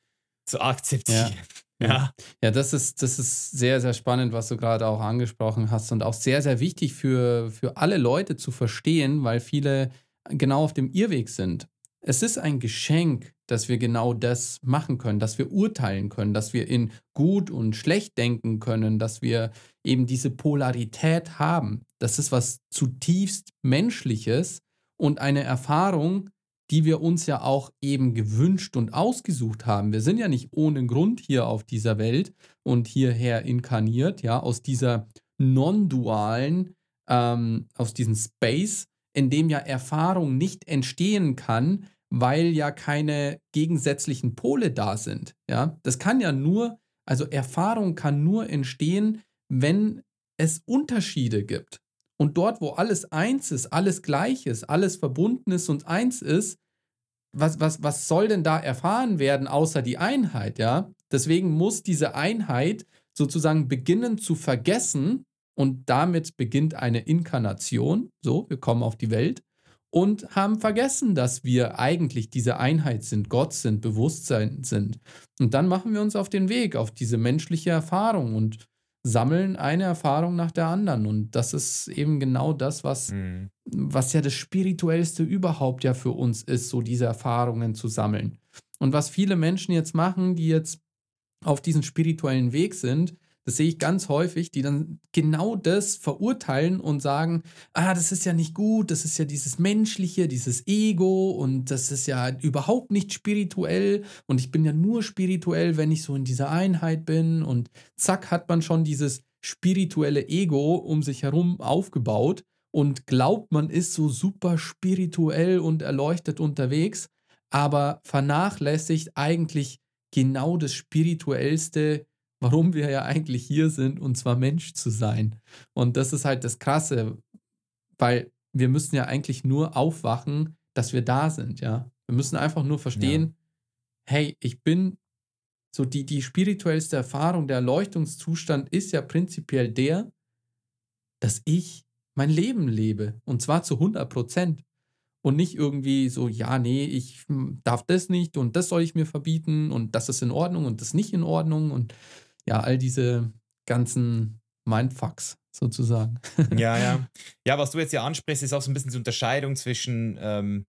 zu akzeptieren. Ja. Ja. ja, das ist, das ist sehr, sehr spannend, was du gerade auch angesprochen hast und auch sehr, sehr wichtig für, für alle Leute zu verstehen, weil viele genau auf dem Irrweg sind. Es ist ein Geschenk, dass wir genau das machen können, dass wir urteilen können, dass wir in gut und schlecht denken können, dass wir eben diese Polarität haben. Das ist was zutiefst Menschliches und eine Erfahrung, die wir uns ja auch eben gewünscht und ausgesucht haben. Wir sind ja nicht ohne Grund hier auf dieser Welt und hierher inkarniert, ja, aus dieser non-dualen, ähm, aus diesem Space, in dem ja Erfahrung nicht entstehen kann, weil ja keine gegensätzlichen Pole da sind. Ja, das kann ja nur, also Erfahrung kann nur entstehen, wenn es Unterschiede gibt. Und dort, wo alles eins ist, alles gleich ist, alles verbunden ist und eins ist, was, was, was soll denn da erfahren werden, außer die Einheit, ja? Deswegen muss diese Einheit sozusagen beginnen zu vergessen und damit beginnt eine Inkarnation. So, wir kommen auf die Welt und haben vergessen, dass wir eigentlich diese Einheit sind, Gott sind, Bewusstsein sind. Und dann machen wir uns auf den Weg, auf diese menschliche Erfahrung und sammeln eine Erfahrung nach der anderen. Und das ist eben genau das, was, mhm. was ja das Spirituellste überhaupt ja für uns ist, so diese Erfahrungen zu sammeln. Und was viele Menschen jetzt machen, die jetzt auf diesem spirituellen Weg sind, das sehe ich ganz häufig, die dann genau das verurteilen und sagen, ah, das ist ja nicht gut, das ist ja dieses Menschliche, dieses Ego und das ist ja überhaupt nicht spirituell. Und ich bin ja nur spirituell, wenn ich so in dieser Einheit bin. Und zack hat man schon dieses spirituelle Ego um sich herum aufgebaut. Und glaubt, man ist so super spirituell und erleuchtet unterwegs, aber vernachlässigt eigentlich genau das spirituellste warum wir ja eigentlich hier sind, und zwar Mensch zu sein. Und das ist halt das Krasse, weil wir müssen ja eigentlich nur aufwachen, dass wir da sind, ja. Wir müssen einfach nur verstehen, ja. hey, ich bin so die, die spirituellste Erfahrung, der Erleuchtungszustand ist ja prinzipiell der, dass ich mein Leben lebe und zwar zu 100 Prozent und nicht irgendwie so, ja, nee, ich darf das nicht und das soll ich mir verbieten und das ist in Ordnung und das nicht in Ordnung und ja, all diese ganzen Mindfucks sozusagen. Ja, ja. Ja, was du jetzt ja ansprichst, ist auch so ein bisschen die Unterscheidung zwischen ähm,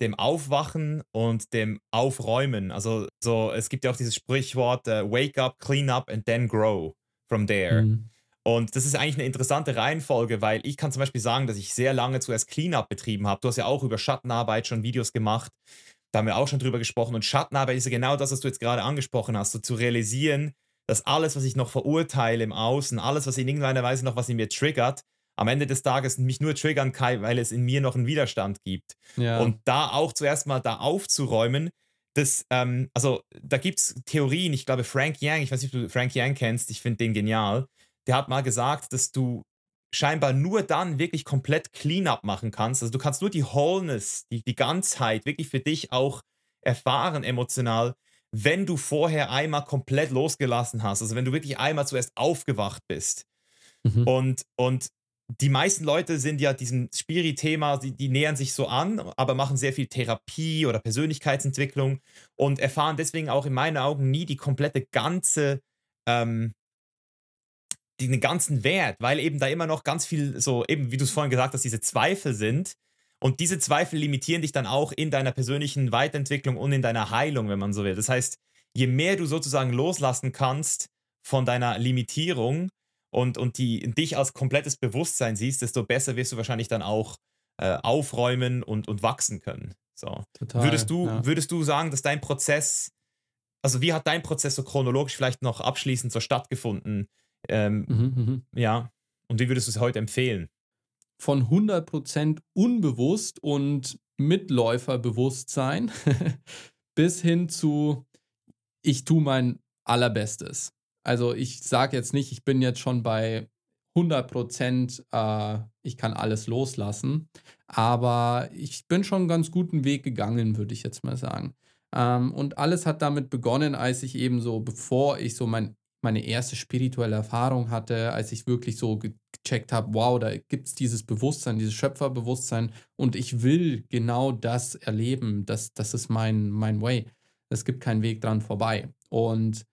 dem Aufwachen und dem Aufräumen. Also so, es gibt ja auch dieses Sprichwort, uh, wake up, clean up and then grow from there. Mhm. Und das ist eigentlich eine interessante Reihenfolge, weil ich kann zum Beispiel sagen, dass ich sehr lange zuerst Cleanup betrieben habe. Du hast ja auch über Schattenarbeit schon Videos gemacht. Da haben wir auch schon drüber gesprochen. Und Schattenarbeit ist ja genau das, was du jetzt gerade angesprochen hast, so zu realisieren, dass alles, was ich noch verurteile im Außen, alles, was in irgendeiner Weise noch was in mir triggert, am Ende des Tages mich nur triggern kann, weil es in mir noch einen Widerstand gibt. Ja. Und da auch zuerst mal da aufzuräumen, das, ähm, also da gibt es Theorien, ich glaube Frank Yang, ich weiß nicht, ob du Frank Yang kennst, ich finde den genial, der hat mal gesagt, dass du scheinbar nur dann wirklich komplett Cleanup machen kannst. Also du kannst nur die Wholeness, die, die Ganzheit wirklich für dich auch erfahren emotional, wenn du vorher einmal komplett losgelassen hast. Also wenn du wirklich einmal zuerst aufgewacht bist. Mhm. Und, und die meisten Leute sind ja diesem Spiri-Thema, die, die nähern sich so an, aber machen sehr viel Therapie oder Persönlichkeitsentwicklung und erfahren deswegen auch in meinen Augen nie die komplette ganze, ähm, den ganzen Wert, weil eben da immer noch ganz viel so, eben wie du es vorhin gesagt hast, diese Zweifel sind. Und diese Zweifel limitieren dich dann auch in deiner persönlichen Weiterentwicklung und in deiner Heilung, wenn man so will. Das heißt, je mehr du sozusagen loslassen kannst von deiner Limitierung, und, und die, dich als komplettes Bewusstsein siehst, desto besser wirst du wahrscheinlich dann auch äh, aufräumen und, und wachsen können. So. Total, würdest, du, ja. würdest du sagen, dass dein Prozess, also wie hat dein Prozess so chronologisch vielleicht noch abschließend so stattgefunden? Ähm, mhm, mhm. ja, und wie würdest du es heute empfehlen? Von 100% unbewusst und Mitläuferbewusstsein bis hin zu, ich tue mein Allerbestes. Also ich sage jetzt nicht, ich bin jetzt schon bei 100 Prozent, äh, ich kann alles loslassen, aber ich bin schon einen ganz guten Weg gegangen, würde ich jetzt mal sagen. Ähm, und alles hat damit begonnen, als ich eben so, bevor ich so mein, meine erste spirituelle Erfahrung hatte, als ich wirklich so gecheckt habe, wow, da gibt es dieses Bewusstsein, dieses Schöpferbewusstsein und ich will genau das erleben, das, das ist mein, mein Way. Es gibt keinen Weg dran vorbei. Und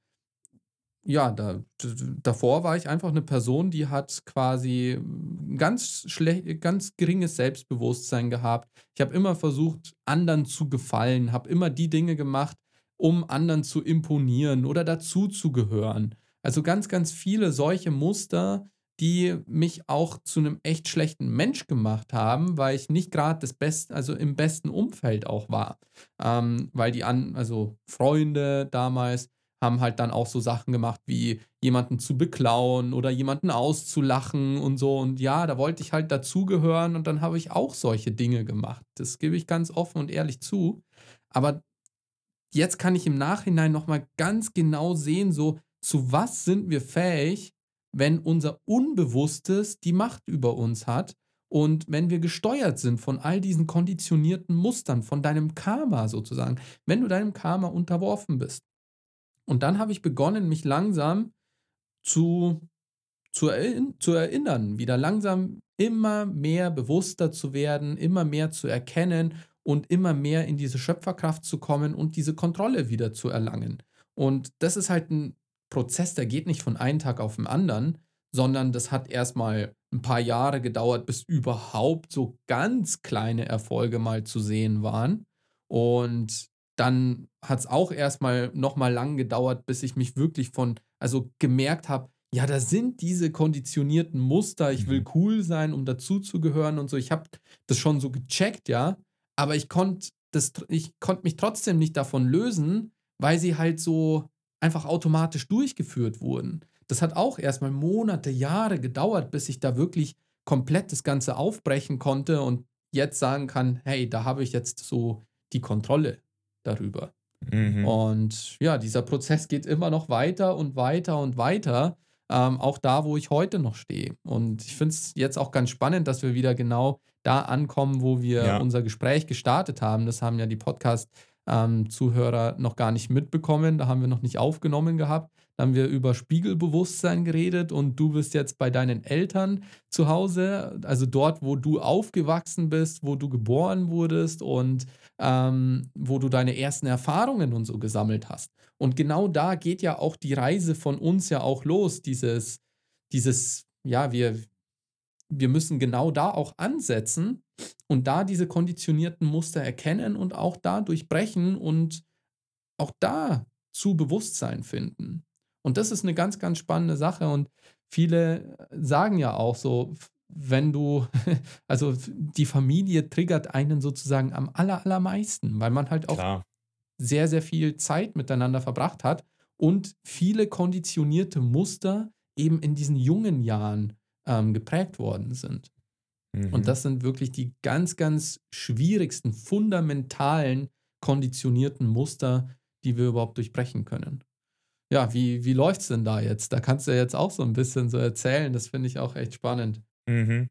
ja, da, davor war ich einfach eine Person, die hat quasi ganz ganz geringes Selbstbewusstsein gehabt. Ich habe immer versucht, anderen zu gefallen, habe immer die Dinge gemacht, um anderen zu imponieren oder dazu zu gehören. Also ganz, ganz viele solche Muster, die mich auch zu einem echt schlechten Mensch gemacht haben, weil ich nicht gerade das Beste, also im besten Umfeld auch war. Ähm, weil die an, also Freunde damals, haben halt dann auch so Sachen gemacht wie jemanden zu beklauen oder jemanden auszulachen und so. Und ja, da wollte ich halt dazugehören und dann habe ich auch solche Dinge gemacht. Das gebe ich ganz offen und ehrlich zu. Aber jetzt kann ich im Nachhinein nochmal ganz genau sehen, so zu was sind wir fähig, wenn unser Unbewusstes die Macht über uns hat und wenn wir gesteuert sind von all diesen konditionierten Mustern, von deinem Karma sozusagen, wenn du deinem Karma unterworfen bist. Und dann habe ich begonnen, mich langsam zu, zu, zu erinnern, wieder langsam immer mehr bewusster zu werden, immer mehr zu erkennen und immer mehr in diese Schöpferkraft zu kommen und diese Kontrolle wieder zu erlangen. Und das ist halt ein Prozess, der geht nicht von einem Tag auf den anderen, sondern das hat erstmal ein paar Jahre gedauert, bis überhaupt so ganz kleine Erfolge mal zu sehen waren. Und dann hat es auch erstmal nochmal lang gedauert, bis ich mich wirklich von, also gemerkt habe, ja, da sind diese konditionierten Muster, ich will mhm. cool sein, um dazuzugehören und so. Ich habe das schon so gecheckt, ja, aber ich konnte konnte mich trotzdem nicht davon lösen, weil sie halt so einfach automatisch durchgeführt wurden. Das hat auch erstmal Monate, Jahre gedauert, bis ich da wirklich komplett das Ganze aufbrechen konnte und jetzt sagen kann, hey, da habe ich jetzt so die Kontrolle darüber. Mhm. Und ja, dieser Prozess geht immer noch weiter und weiter und weiter. Ähm, auch da, wo ich heute noch stehe. Und ich finde es jetzt auch ganz spannend, dass wir wieder genau da ankommen, wo wir ja. unser Gespräch gestartet haben. Das haben ja die Podcast-Zuhörer ähm, noch gar nicht mitbekommen. Da haben wir noch nicht aufgenommen gehabt. Da haben wir über Spiegelbewusstsein geredet und du bist jetzt bei deinen Eltern zu Hause, also dort, wo du aufgewachsen bist, wo du geboren wurdest und ähm, wo du deine ersten Erfahrungen und so gesammelt hast. Und genau da geht ja auch die Reise von uns ja auch los, dieses, dieses, ja, wir, wir müssen genau da auch ansetzen und da diese konditionierten Muster erkennen und auch da durchbrechen und auch da zu Bewusstsein finden. Und das ist eine ganz, ganz spannende Sache. Und viele sagen ja auch so, wenn du, also die Familie triggert einen sozusagen am aller, allermeisten, weil man halt auch Klar. Sehr, sehr viel Zeit miteinander verbracht hat und viele konditionierte Muster eben in diesen jungen Jahren ähm, geprägt worden sind. Mhm. Und das sind wirklich die ganz, ganz schwierigsten, fundamentalen, konditionierten Muster, die wir überhaupt durchbrechen können. Ja, wie, wie läuft es denn da jetzt? Da kannst du ja jetzt auch so ein bisschen so erzählen. Das finde ich auch echt spannend. Mhm.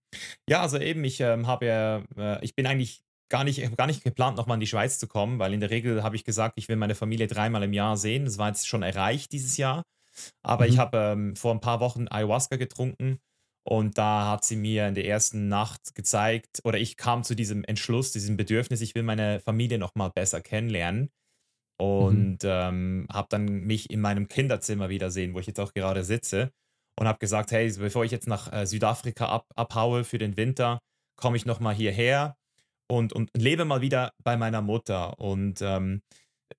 Ja, also eben, ich ähm, habe ja, äh, ich bin eigentlich gar nicht, gar nicht geplant, nochmal in die Schweiz zu kommen, weil in der Regel habe ich gesagt, ich will meine Familie dreimal im Jahr sehen. Das war jetzt schon erreicht dieses Jahr. Aber mhm. ich habe ähm, vor ein paar Wochen Ayahuasca getrunken und da hat sie mir in der ersten Nacht gezeigt, oder ich kam zu diesem Entschluss, diesem Bedürfnis, ich will meine Familie nochmal besser kennenlernen. Mhm. Und mhm. ähm, habe dann mich in meinem Kinderzimmer wiedersehen, wo ich jetzt auch gerade sitze. Und habe gesagt, hey, bevor ich jetzt nach äh, Südafrika ab, abhaue für den Winter, komme ich nochmal hierher und, und lebe mal wieder bei meiner Mutter. Und ähm,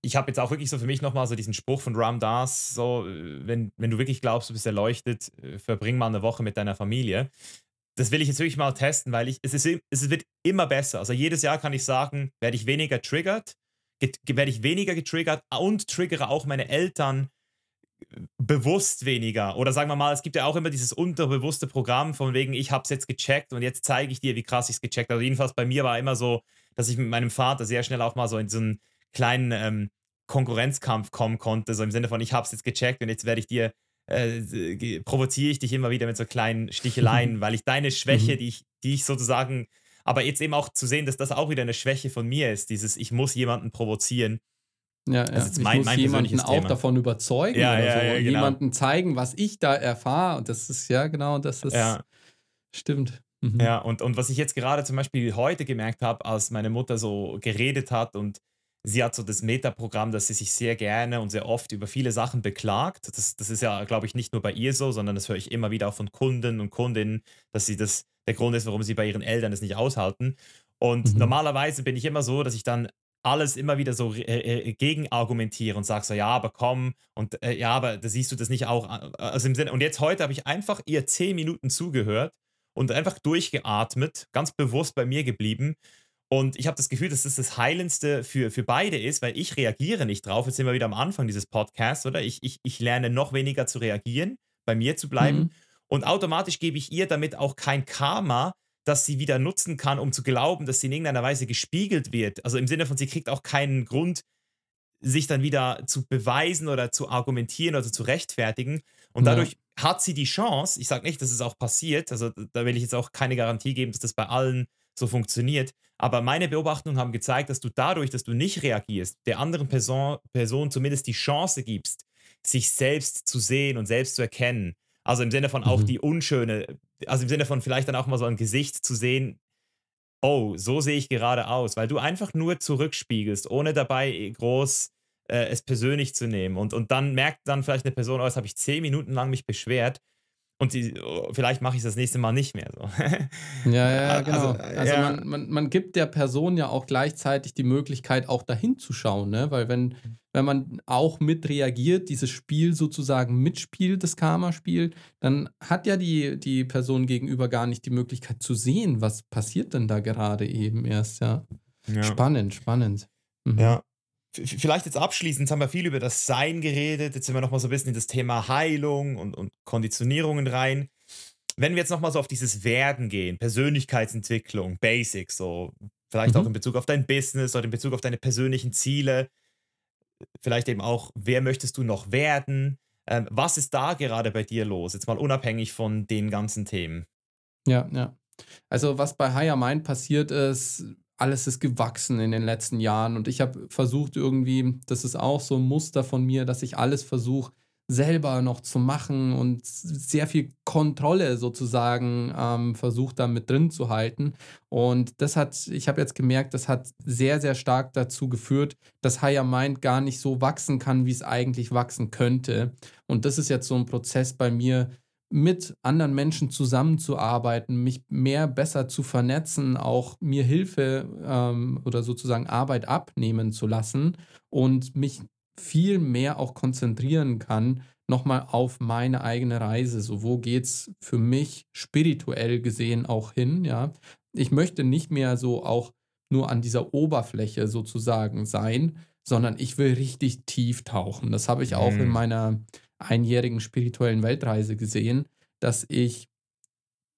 ich habe jetzt auch wirklich so für mich nochmal so diesen Spruch von Ram Dass, so, äh, wenn, wenn du wirklich glaubst, du bist erleuchtet, äh, verbring mal eine Woche mit deiner Familie. Das will ich jetzt wirklich mal testen, weil ich, es, ist, es wird immer besser. Also jedes Jahr kann ich sagen, werde ich weniger triggert, werde ich weniger getriggert und triggere auch meine Eltern bewusst weniger. Oder sagen wir mal, es gibt ja auch immer dieses unterbewusste Programm von wegen, ich habe es jetzt gecheckt und jetzt zeige ich dir, wie krass ich es gecheckt habe. Also jedenfalls bei mir war immer so, dass ich mit meinem Vater sehr schnell auch mal so in so einen kleinen ähm, Konkurrenzkampf kommen konnte, so im Sinne von, ich habe es jetzt gecheckt und jetzt werde ich dir, äh, provoziere ich dich immer wieder mit so kleinen Sticheleien, weil ich deine Schwäche, mhm. die ich, die ich sozusagen, aber jetzt eben auch zu sehen, dass das auch wieder eine Schwäche von mir ist, dieses, ich muss jemanden provozieren. Ja, ja. Also mein, ich muss jemanden auch Thema. davon überzeugen ja, oder ja, so. Ja, genau. Jemanden zeigen, was ich da erfahre. Und das ist, ja, genau, das ist, ja. stimmt. Mhm. Ja, und, und was ich jetzt gerade zum Beispiel heute gemerkt habe, als meine Mutter so geredet hat und sie hat so das Metaprogramm, dass sie sich sehr gerne und sehr oft über viele Sachen beklagt. Das, das ist ja, glaube ich, nicht nur bei ihr so, sondern das höre ich immer wieder auch von Kunden und Kundinnen, dass sie das der Grund ist, warum sie bei ihren Eltern es nicht aushalten. Und mhm. normalerweise bin ich immer so, dass ich dann alles immer wieder so äh, äh, gegen argumentiere und sage so, ja, aber komm und äh, ja, aber da siehst du das nicht auch. Äh, also im Sinne, und jetzt heute habe ich einfach ihr zehn Minuten zugehört und einfach durchgeatmet, ganz bewusst bei mir geblieben und ich habe das Gefühl, dass das das Heilendste für, für beide ist, weil ich reagiere nicht drauf. Jetzt sind wir wieder am Anfang dieses Podcasts, oder? Ich, ich, ich lerne noch weniger zu reagieren, bei mir zu bleiben. Mhm. Und automatisch gebe ich ihr damit auch kein Karma, das sie wieder nutzen kann, um zu glauben, dass sie in irgendeiner Weise gespiegelt wird. Also im Sinne von, sie kriegt auch keinen Grund, sich dann wieder zu beweisen oder zu argumentieren oder zu rechtfertigen. Und dadurch ja. hat sie die Chance, ich sage nicht, dass es auch passiert, also da will ich jetzt auch keine Garantie geben, dass das bei allen so funktioniert. Aber meine Beobachtungen haben gezeigt, dass du dadurch, dass du nicht reagierst, der anderen Person, Person zumindest die Chance gibst, sich selbst zu sehen und selbst zu erkennen. Also im Sinne von auch mhm. die unschöne, also im Sinne von vielleicht dann auch mal so ein Gesicht zu sehen, oh, so sehe ich gerade aus, weil du einfach nur zurückspiegelst, ohne dabei groß äh, es persönlich zu nehmen. Und, und dann merkt dann vielleicht eine Person, oh, jetzt habe ich zehn Minuten lang mich beschwert und die, oh, vielleicht mache ich das nächste Mal nicht mehr so. Ja, ja, genau. Also, also ja. Man, man, man gibt der Person ja auch gleichzeitig die Möglichkeit, auch dahin zu schauen, ne? Weil wenn, wenn man auch mit reagiert, dieses Spiel sozusagen mitspielt, das Karma-Spiel, dann hat ja die, die Person gegenüber gar nicht die Möglichkeit zu sehen, was passiert denn da gerade eben erst, ja. ja. Spannend, spannend. Mhm. Ja, vielleicht jetzt abschließend, jetzt haben wir viel über das Sein geredet, jetzt sind wir nochmal so ein bisschen in das Thema Heilung und, und Konditionierungen rein. Wenn wir jetzt nochmal so auf dieses Werden gehen, Persönlichkeitsentwicklung, Basics, so vielleicht mhm. auch in Bezug auf dein Business oder in Bezug auf deine persönlichen Ziele, vielleicht eben auch, wer möchtest du noch werden? Ähm, was ist da gerade bei dir los? Jetzt mal unabhängig von den ganzen Themen. Ja, ja. Also was bei Higher Mind passiert ist, alles ist gewachsen in den letzten Jahren und ich habe versucht irgendwie, das ist auch so ein Muster von mir, dass ich alles versuche selber noch zu machen und sehr viel Kontrolle sozusagen ähm, versucht da mit drin zu halten. Und das hat, ich habe jetzt gemerkt, das hat sehr, sehr stark dazu geführt, dass Higher Mind gar nicht so wachsen kann, wie es eigentlich wachsen könnte. Und das ist jetzt so ein Prozess bei mir, mit anderen Menschen zusammenzuarbeiten, mich mehr besser zu vernetzen, auch mir Hilfe ähm, oder sozusagen Arbeit abnehmen zu lassen und mich viel mehr auch konzentrieren kann, nochmal auf meine eigene Reise. So, wo geht es für mich spirituell gesehen auch hin? Ja, ich möchte nicht mehr so auch nur an dieser Oberfläche sozusagen sein, sondern ich will richtig tief tauchen. Das habe ich auch in Mhm. meiner einjährigen spirituellen Weltreise gesehen, dass ich,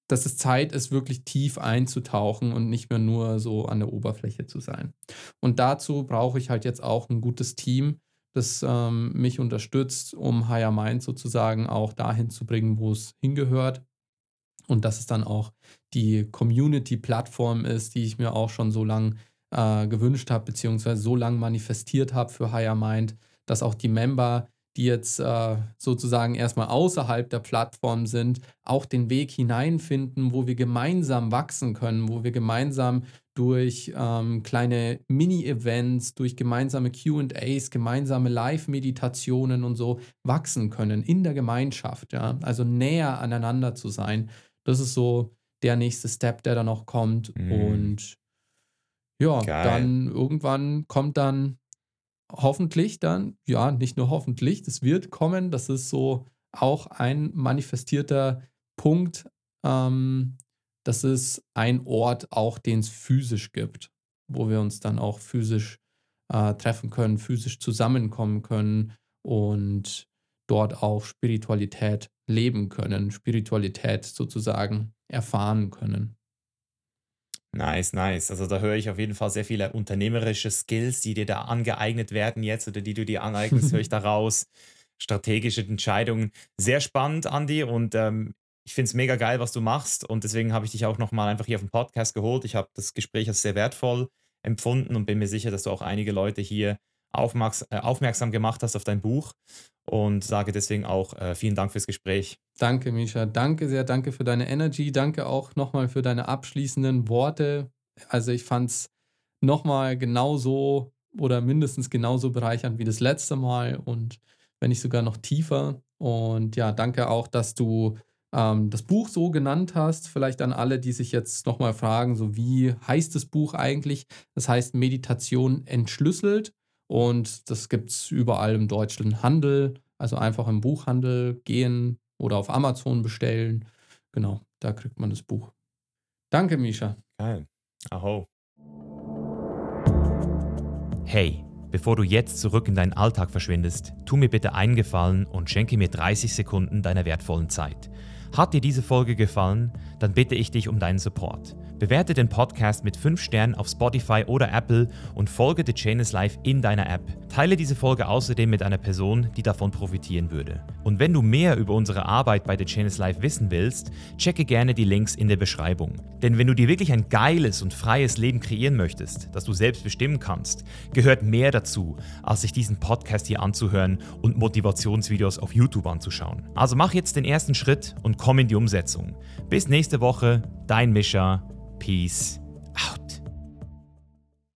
dass es Zeit ist, wirklich tief einzutauchen und nicht mehr nur so an der Oberfläche zu sein. Und dazu brauche ich halt jetzt auch ein gutes Team, das ähm, mich unterstützt, um Higher Mind sozusagen auch dahin zu bringen, wo es hingehört. Und dass es dann auch die Community-Plattform ist, die ich mir auch schon so lange äh, gewünscht habe, beziehungsweise so lange manifestiert habe für Higher Mind, dass auch die Member, die jetzt äh, sozusagen erstmal außerhalb der Plattform sind, auch den Weg hineinfinden, wo wir gemeinsam wachsen können, wo wir gemeinsam durch ähm, kleine Mini-Events, durch gemeinsame QAs, gemeinsame Live-Meditationen und so wachsen können in der Gemeinschaft, ja. Also näher aneinander zu sein. Das ist so der nächste Step, der dann noch kommt. Mhm. Und ja, Geil. dann irgendwann kommt dann hoffentlich dann, ja, nicht nur hoffentlich, das wird kommen. Das ist so auch ein manifestierter Punkt. Ähm, das ist ein Ort auch, den es physisch gibt, wo wir uns dann auch physisch äh, treffen können, physisch zusammenkommen können und dort auch Spiritualität leben können, Spiritualität sozusagen erfahren können. Nice, nice. Also da höre ich auf jeden Fall sehr viele unternehmerische Skills, die dir da angeeignet werden jetzt oder die du dir aneignest, höre ich daraus. Strategische Entscheidungen. Sehr spannend, Andi. Und ähm, ich finde es mega geil, was du machst. Und deswegen habe ich dich auch nochmal einfach hier auf den Podcast geholt. Ich habe das Gespräch als sehr wertvoll empfunden und bin mir sicher, dass du auch einige Leute hier aufmerksam gemacht hast auf dein Buch. Und sage deswegen auch äh, vielen Dank fürs Gespräch. Danke, Misha. Danke sehr. Danke für deine Energy. Danke auch nochmal für deine abschließenden Worte. Also ich fand es nochmal genauso oder mindestens genauso bereichernd wie das letzte Mal und wenn nicht sogar noch tiefer. Und ja, danke auch, dass du ähm, das Buch so genannt hast. Vielleicht an alle, die sich jetzt nochmal fragen, so wie heißt das Buch eigentlich? Das heißt Meditation entschlüsselt und das gibt es überall im deutschen Handel. Also einfach im Buchhandel gehen oder auf Amazon bestellen. Genau, da kriegt man das Buch. Danke, Misha. Geil. Aho. Hey, bevor du jetzt zurück in deinen Alltag verschwindest, tu mir bitte einen Gefallen und schenke mir 30 Sekunden deiner wertvollen Zeit. Hat dir diese Folge gefallen, dann bitte ich dich um deinen Support. Bewerte den Podcast mit 5 Sternen auf Spotify oder Apple und folge The Chain is Life in deiner App. Teile diese Folge außerdem mit einer Person, die davon profitieren würde. Und wenn du mehr über unsere Arbeit bei The Chain is Life wissen willst, checke gerne die Links in der Beschreibung. Denn wenn du dir wirklich ein geiles und freies Leben kreieren möchtest, das du selbst bestimmen kannst, gehört mehr dazu, als sich diesen Podcast hier anzuhören und Motivationsvideos auf YouTube anzuschauen. Also mach jetzt den ersten Schritt und komm in die Umsetzung. Bis nächste Woche, dein Mischa. Peace out.